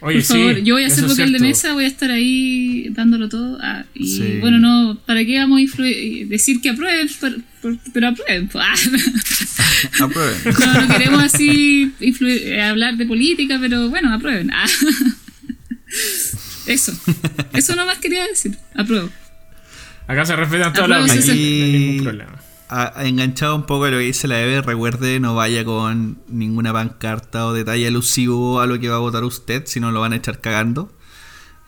Oye, por favor, sí, yo voy a es vocal de mesa, voy a estar ahí dándolo todo. ah, y Sí. bueno, no, ¿para qué vamos a influir- decir que aprueben? Pero, aprueben. pues, ah. Aprueben. No, no queremos así eh, hablar de política, pero bueno, aprueben. Ah. Eso. Eso nomás quería decir. Apruebo. Acá se respetan todas las opiniones, no hay ningún problema. A- enganchado un poco a lo que dice la Eve, recuerde no vaya con ninguna pancarta o detalle alusivo a lo que va a votar usted, si no lo van a echar cagando.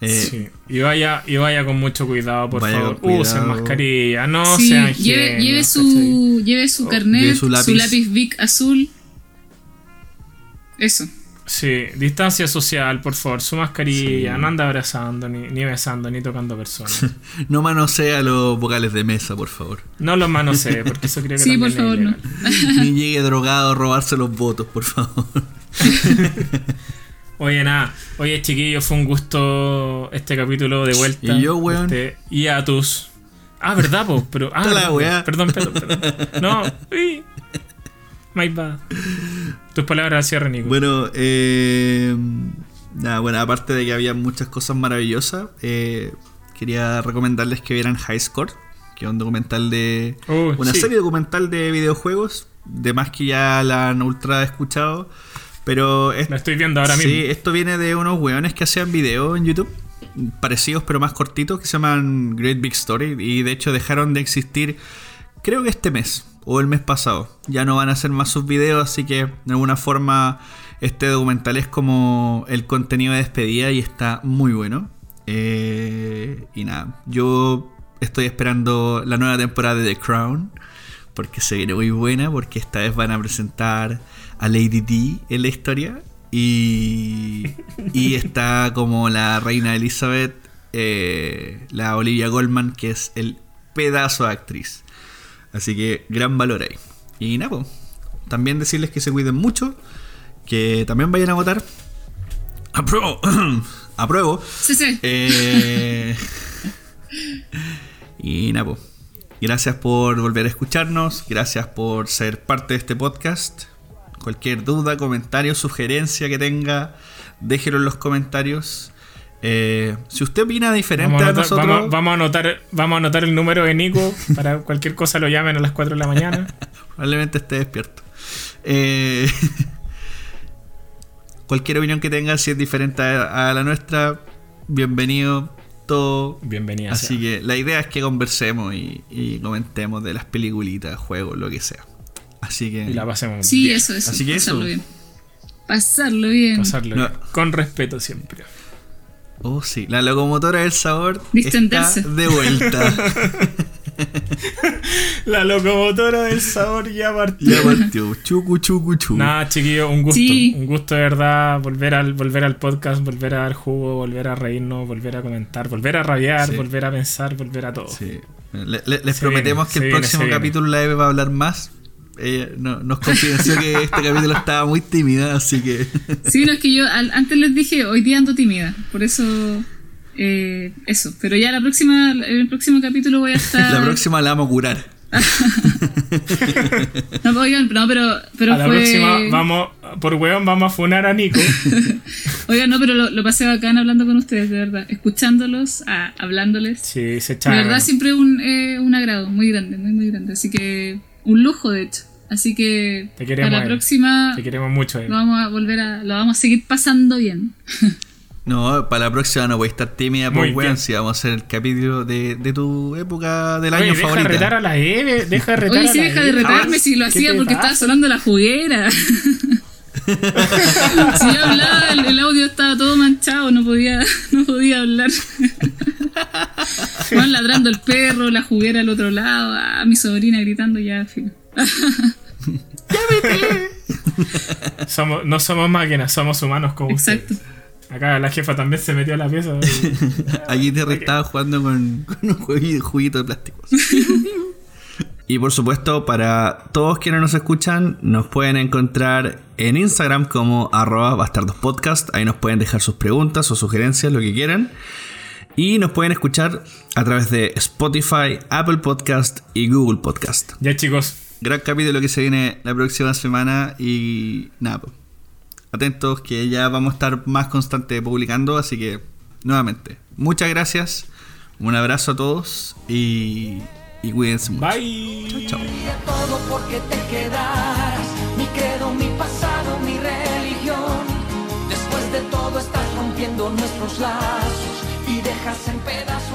Eh, Sí. Y vaya, y vaya con mucho cuidado, por Vaya favor. cuidado. Usen mascarilla, no sí, sean lleve, genios, lleve ¿cachai? su, lleve su Oh, carnet, lleve su su lápiz. lápiz. Bic azul. Eso. Sí, distancia social, por favor, su mascarilla, no anda abrazando, ni, ni besando, ni tocando personas. no manosea los vocales de mesa, por favor. No los manosee, porque eso creo que Sí, por favor, no. Ni llegue drogado a robarse los votos, por favor. Oye, nada, oye chiquillos, fue un gusto este capítulo de vuelta. Y yo, weón. Este, y a tus... Ah, ¿verdad, po? Pero, ah, la weá. Perdón, perdón, perdón. No, uy. My bad. Tus palabras al cierre, Nico. Bueno, eh, nada, bueno, aparte de que había muchas cosas maravillosas, eh, quería recomendarles que vieran High Score, que es un documental de. Oh, una sí. serie documental de videojuegos, de más que ya la han ultra escuchado. Pero es, La estoy viendo ahora sí, mismo. esto viene de unos weones que hacían videos en YouTube, parecidos pero más cortitos, que se llaman Great Big Story, y de hecho dejaron de existir, creo que este mes o el mes pasado. Ya no van a hacer más sus videos, así que de alguna forma este documental es como el contenido de despedida y está muy bueno. Eh, y nada, yo estoy esperando la nueva temporada de The Crown. Porque se viene muy buena, porque esta vez van a presentar a Lady D en la historia. Y, y está como la reina Elizabeth, eh, la Olivia Goldman, que es el pedazo de actriz. Así que gran valor ahí. Y nada, po, también decirles que se cuiden mucho, que también vayan a votar. Apruebo. Apruebo. Sí, sí. Eh, y nada, po. gracias por volver a escucharnos, gracias por ser parte de este podcast. Cualquier duda, comentario, sugerencia que tenga, déjelo en los comentarios. Eh, si usted opina diferente Vamos a, a, anotar, nosotros, vamos, vamos a anotar, vamos a anotar el número de Nico para cualquier cosa lo llamen a las 4 de la mañana. probablemente esté despierto. Eh, cualquier opinión que tenga, si es diferente a, a la nuestra, bienvenido. Todo Bienvenida. Así sea. que la idea es que conversemos y, y comentemos de las peliculitas, juegos, lo que sea. Así que. Y la pasemos Sí, bien. eso, eso. Así que pasarlo eso. bien. Pasarlo bien. Pasarlo No. bien. Con respeto siempre. Oh, sí. La locomotora del sabor Distenderse. está de vuelta. La locomotora del sabor ya partió. ya partió. Chucu, chucu, chucu. Nada, chiquillo, un gusto. Sí. Un gusto de verdad volver al, volver al podcast, volver a dar jugo, volver a reírnos, volver a comentar, volver a rabiar, Sí. volver a pensar, volver a todo. Sí. Le- le- les Se prometemos viene, que el viene, próximo capítulo la Eve va a hablar más. Ella no- nos confidenció que este capítulo estaba muy tímida, así que. Sí, no, es que yo al- antes les dije, hoy día ando tímida. Por eso, eh, eso. Pero ya la próxima, en el próximo capítulo voy a estar. La próxima la vamos a curar. No, oigan, no, pero, pero a la fue. próxima vamos, por weón, vamos a funar a Nico. Oigan, no, pero lo, lo pasé bacán hablando con ustedes, de verdad. Escuchándolos, ah, hablándoles. Sí, se De echa. verdad, siempre un, eh, un agrado muy grande, muy, muy grande. Así que, un lujo, de hecho. Así que, Te queremos, para la próxima, Te queremos mucho. lo vamos a volver a. Lo vamos a seguir pasando bien. No, para la próxima no voy a estar tímida, pues weón, si vamos a hacer el capítulo de, de tu época del Oye, año deja favorita. retar a la Eve, deja retar Oye, a sí, la deja de retarme si lo ¿Qué hacía porque pasa? estaba sonando la juguera. si yo hablaba, el, el audio estaba todo manchado, no podía, no podía hablar. Van ladrando el perro, la juguera al otro lado, ah, mi sobrina gritando ya, Somos, no somos máquinas, somos humanos como Exacto. ustedes. Acá la jefa también se metió a la pieza. y- Allí te estaba jugando con, con un juguito de plástico. y por supuesto, para todos quienes nos escuchan, nos pueden encontrar en Instagram como arroba bastardospodcast. Ahí nos pueden dejar sus preguntas o sugerencias, lo que quieran. Y nos pueden escuchar a través de Spotify, Apple Podcast y Google Podcast. Ya chicos, Gran capítulo que se viene la próxima semana y nada, pues, atentos que ya vamos a estar más constante publicando, así que nuevamente, muchas gracias, un abrazo a todos y, y cuídense mucho. bye. Chao. Todo porque te quedaras. Mi credo, mi pasado, mi religión. Después de todo estás rompiendo nuestros lazos y dejas en pedazos corazón.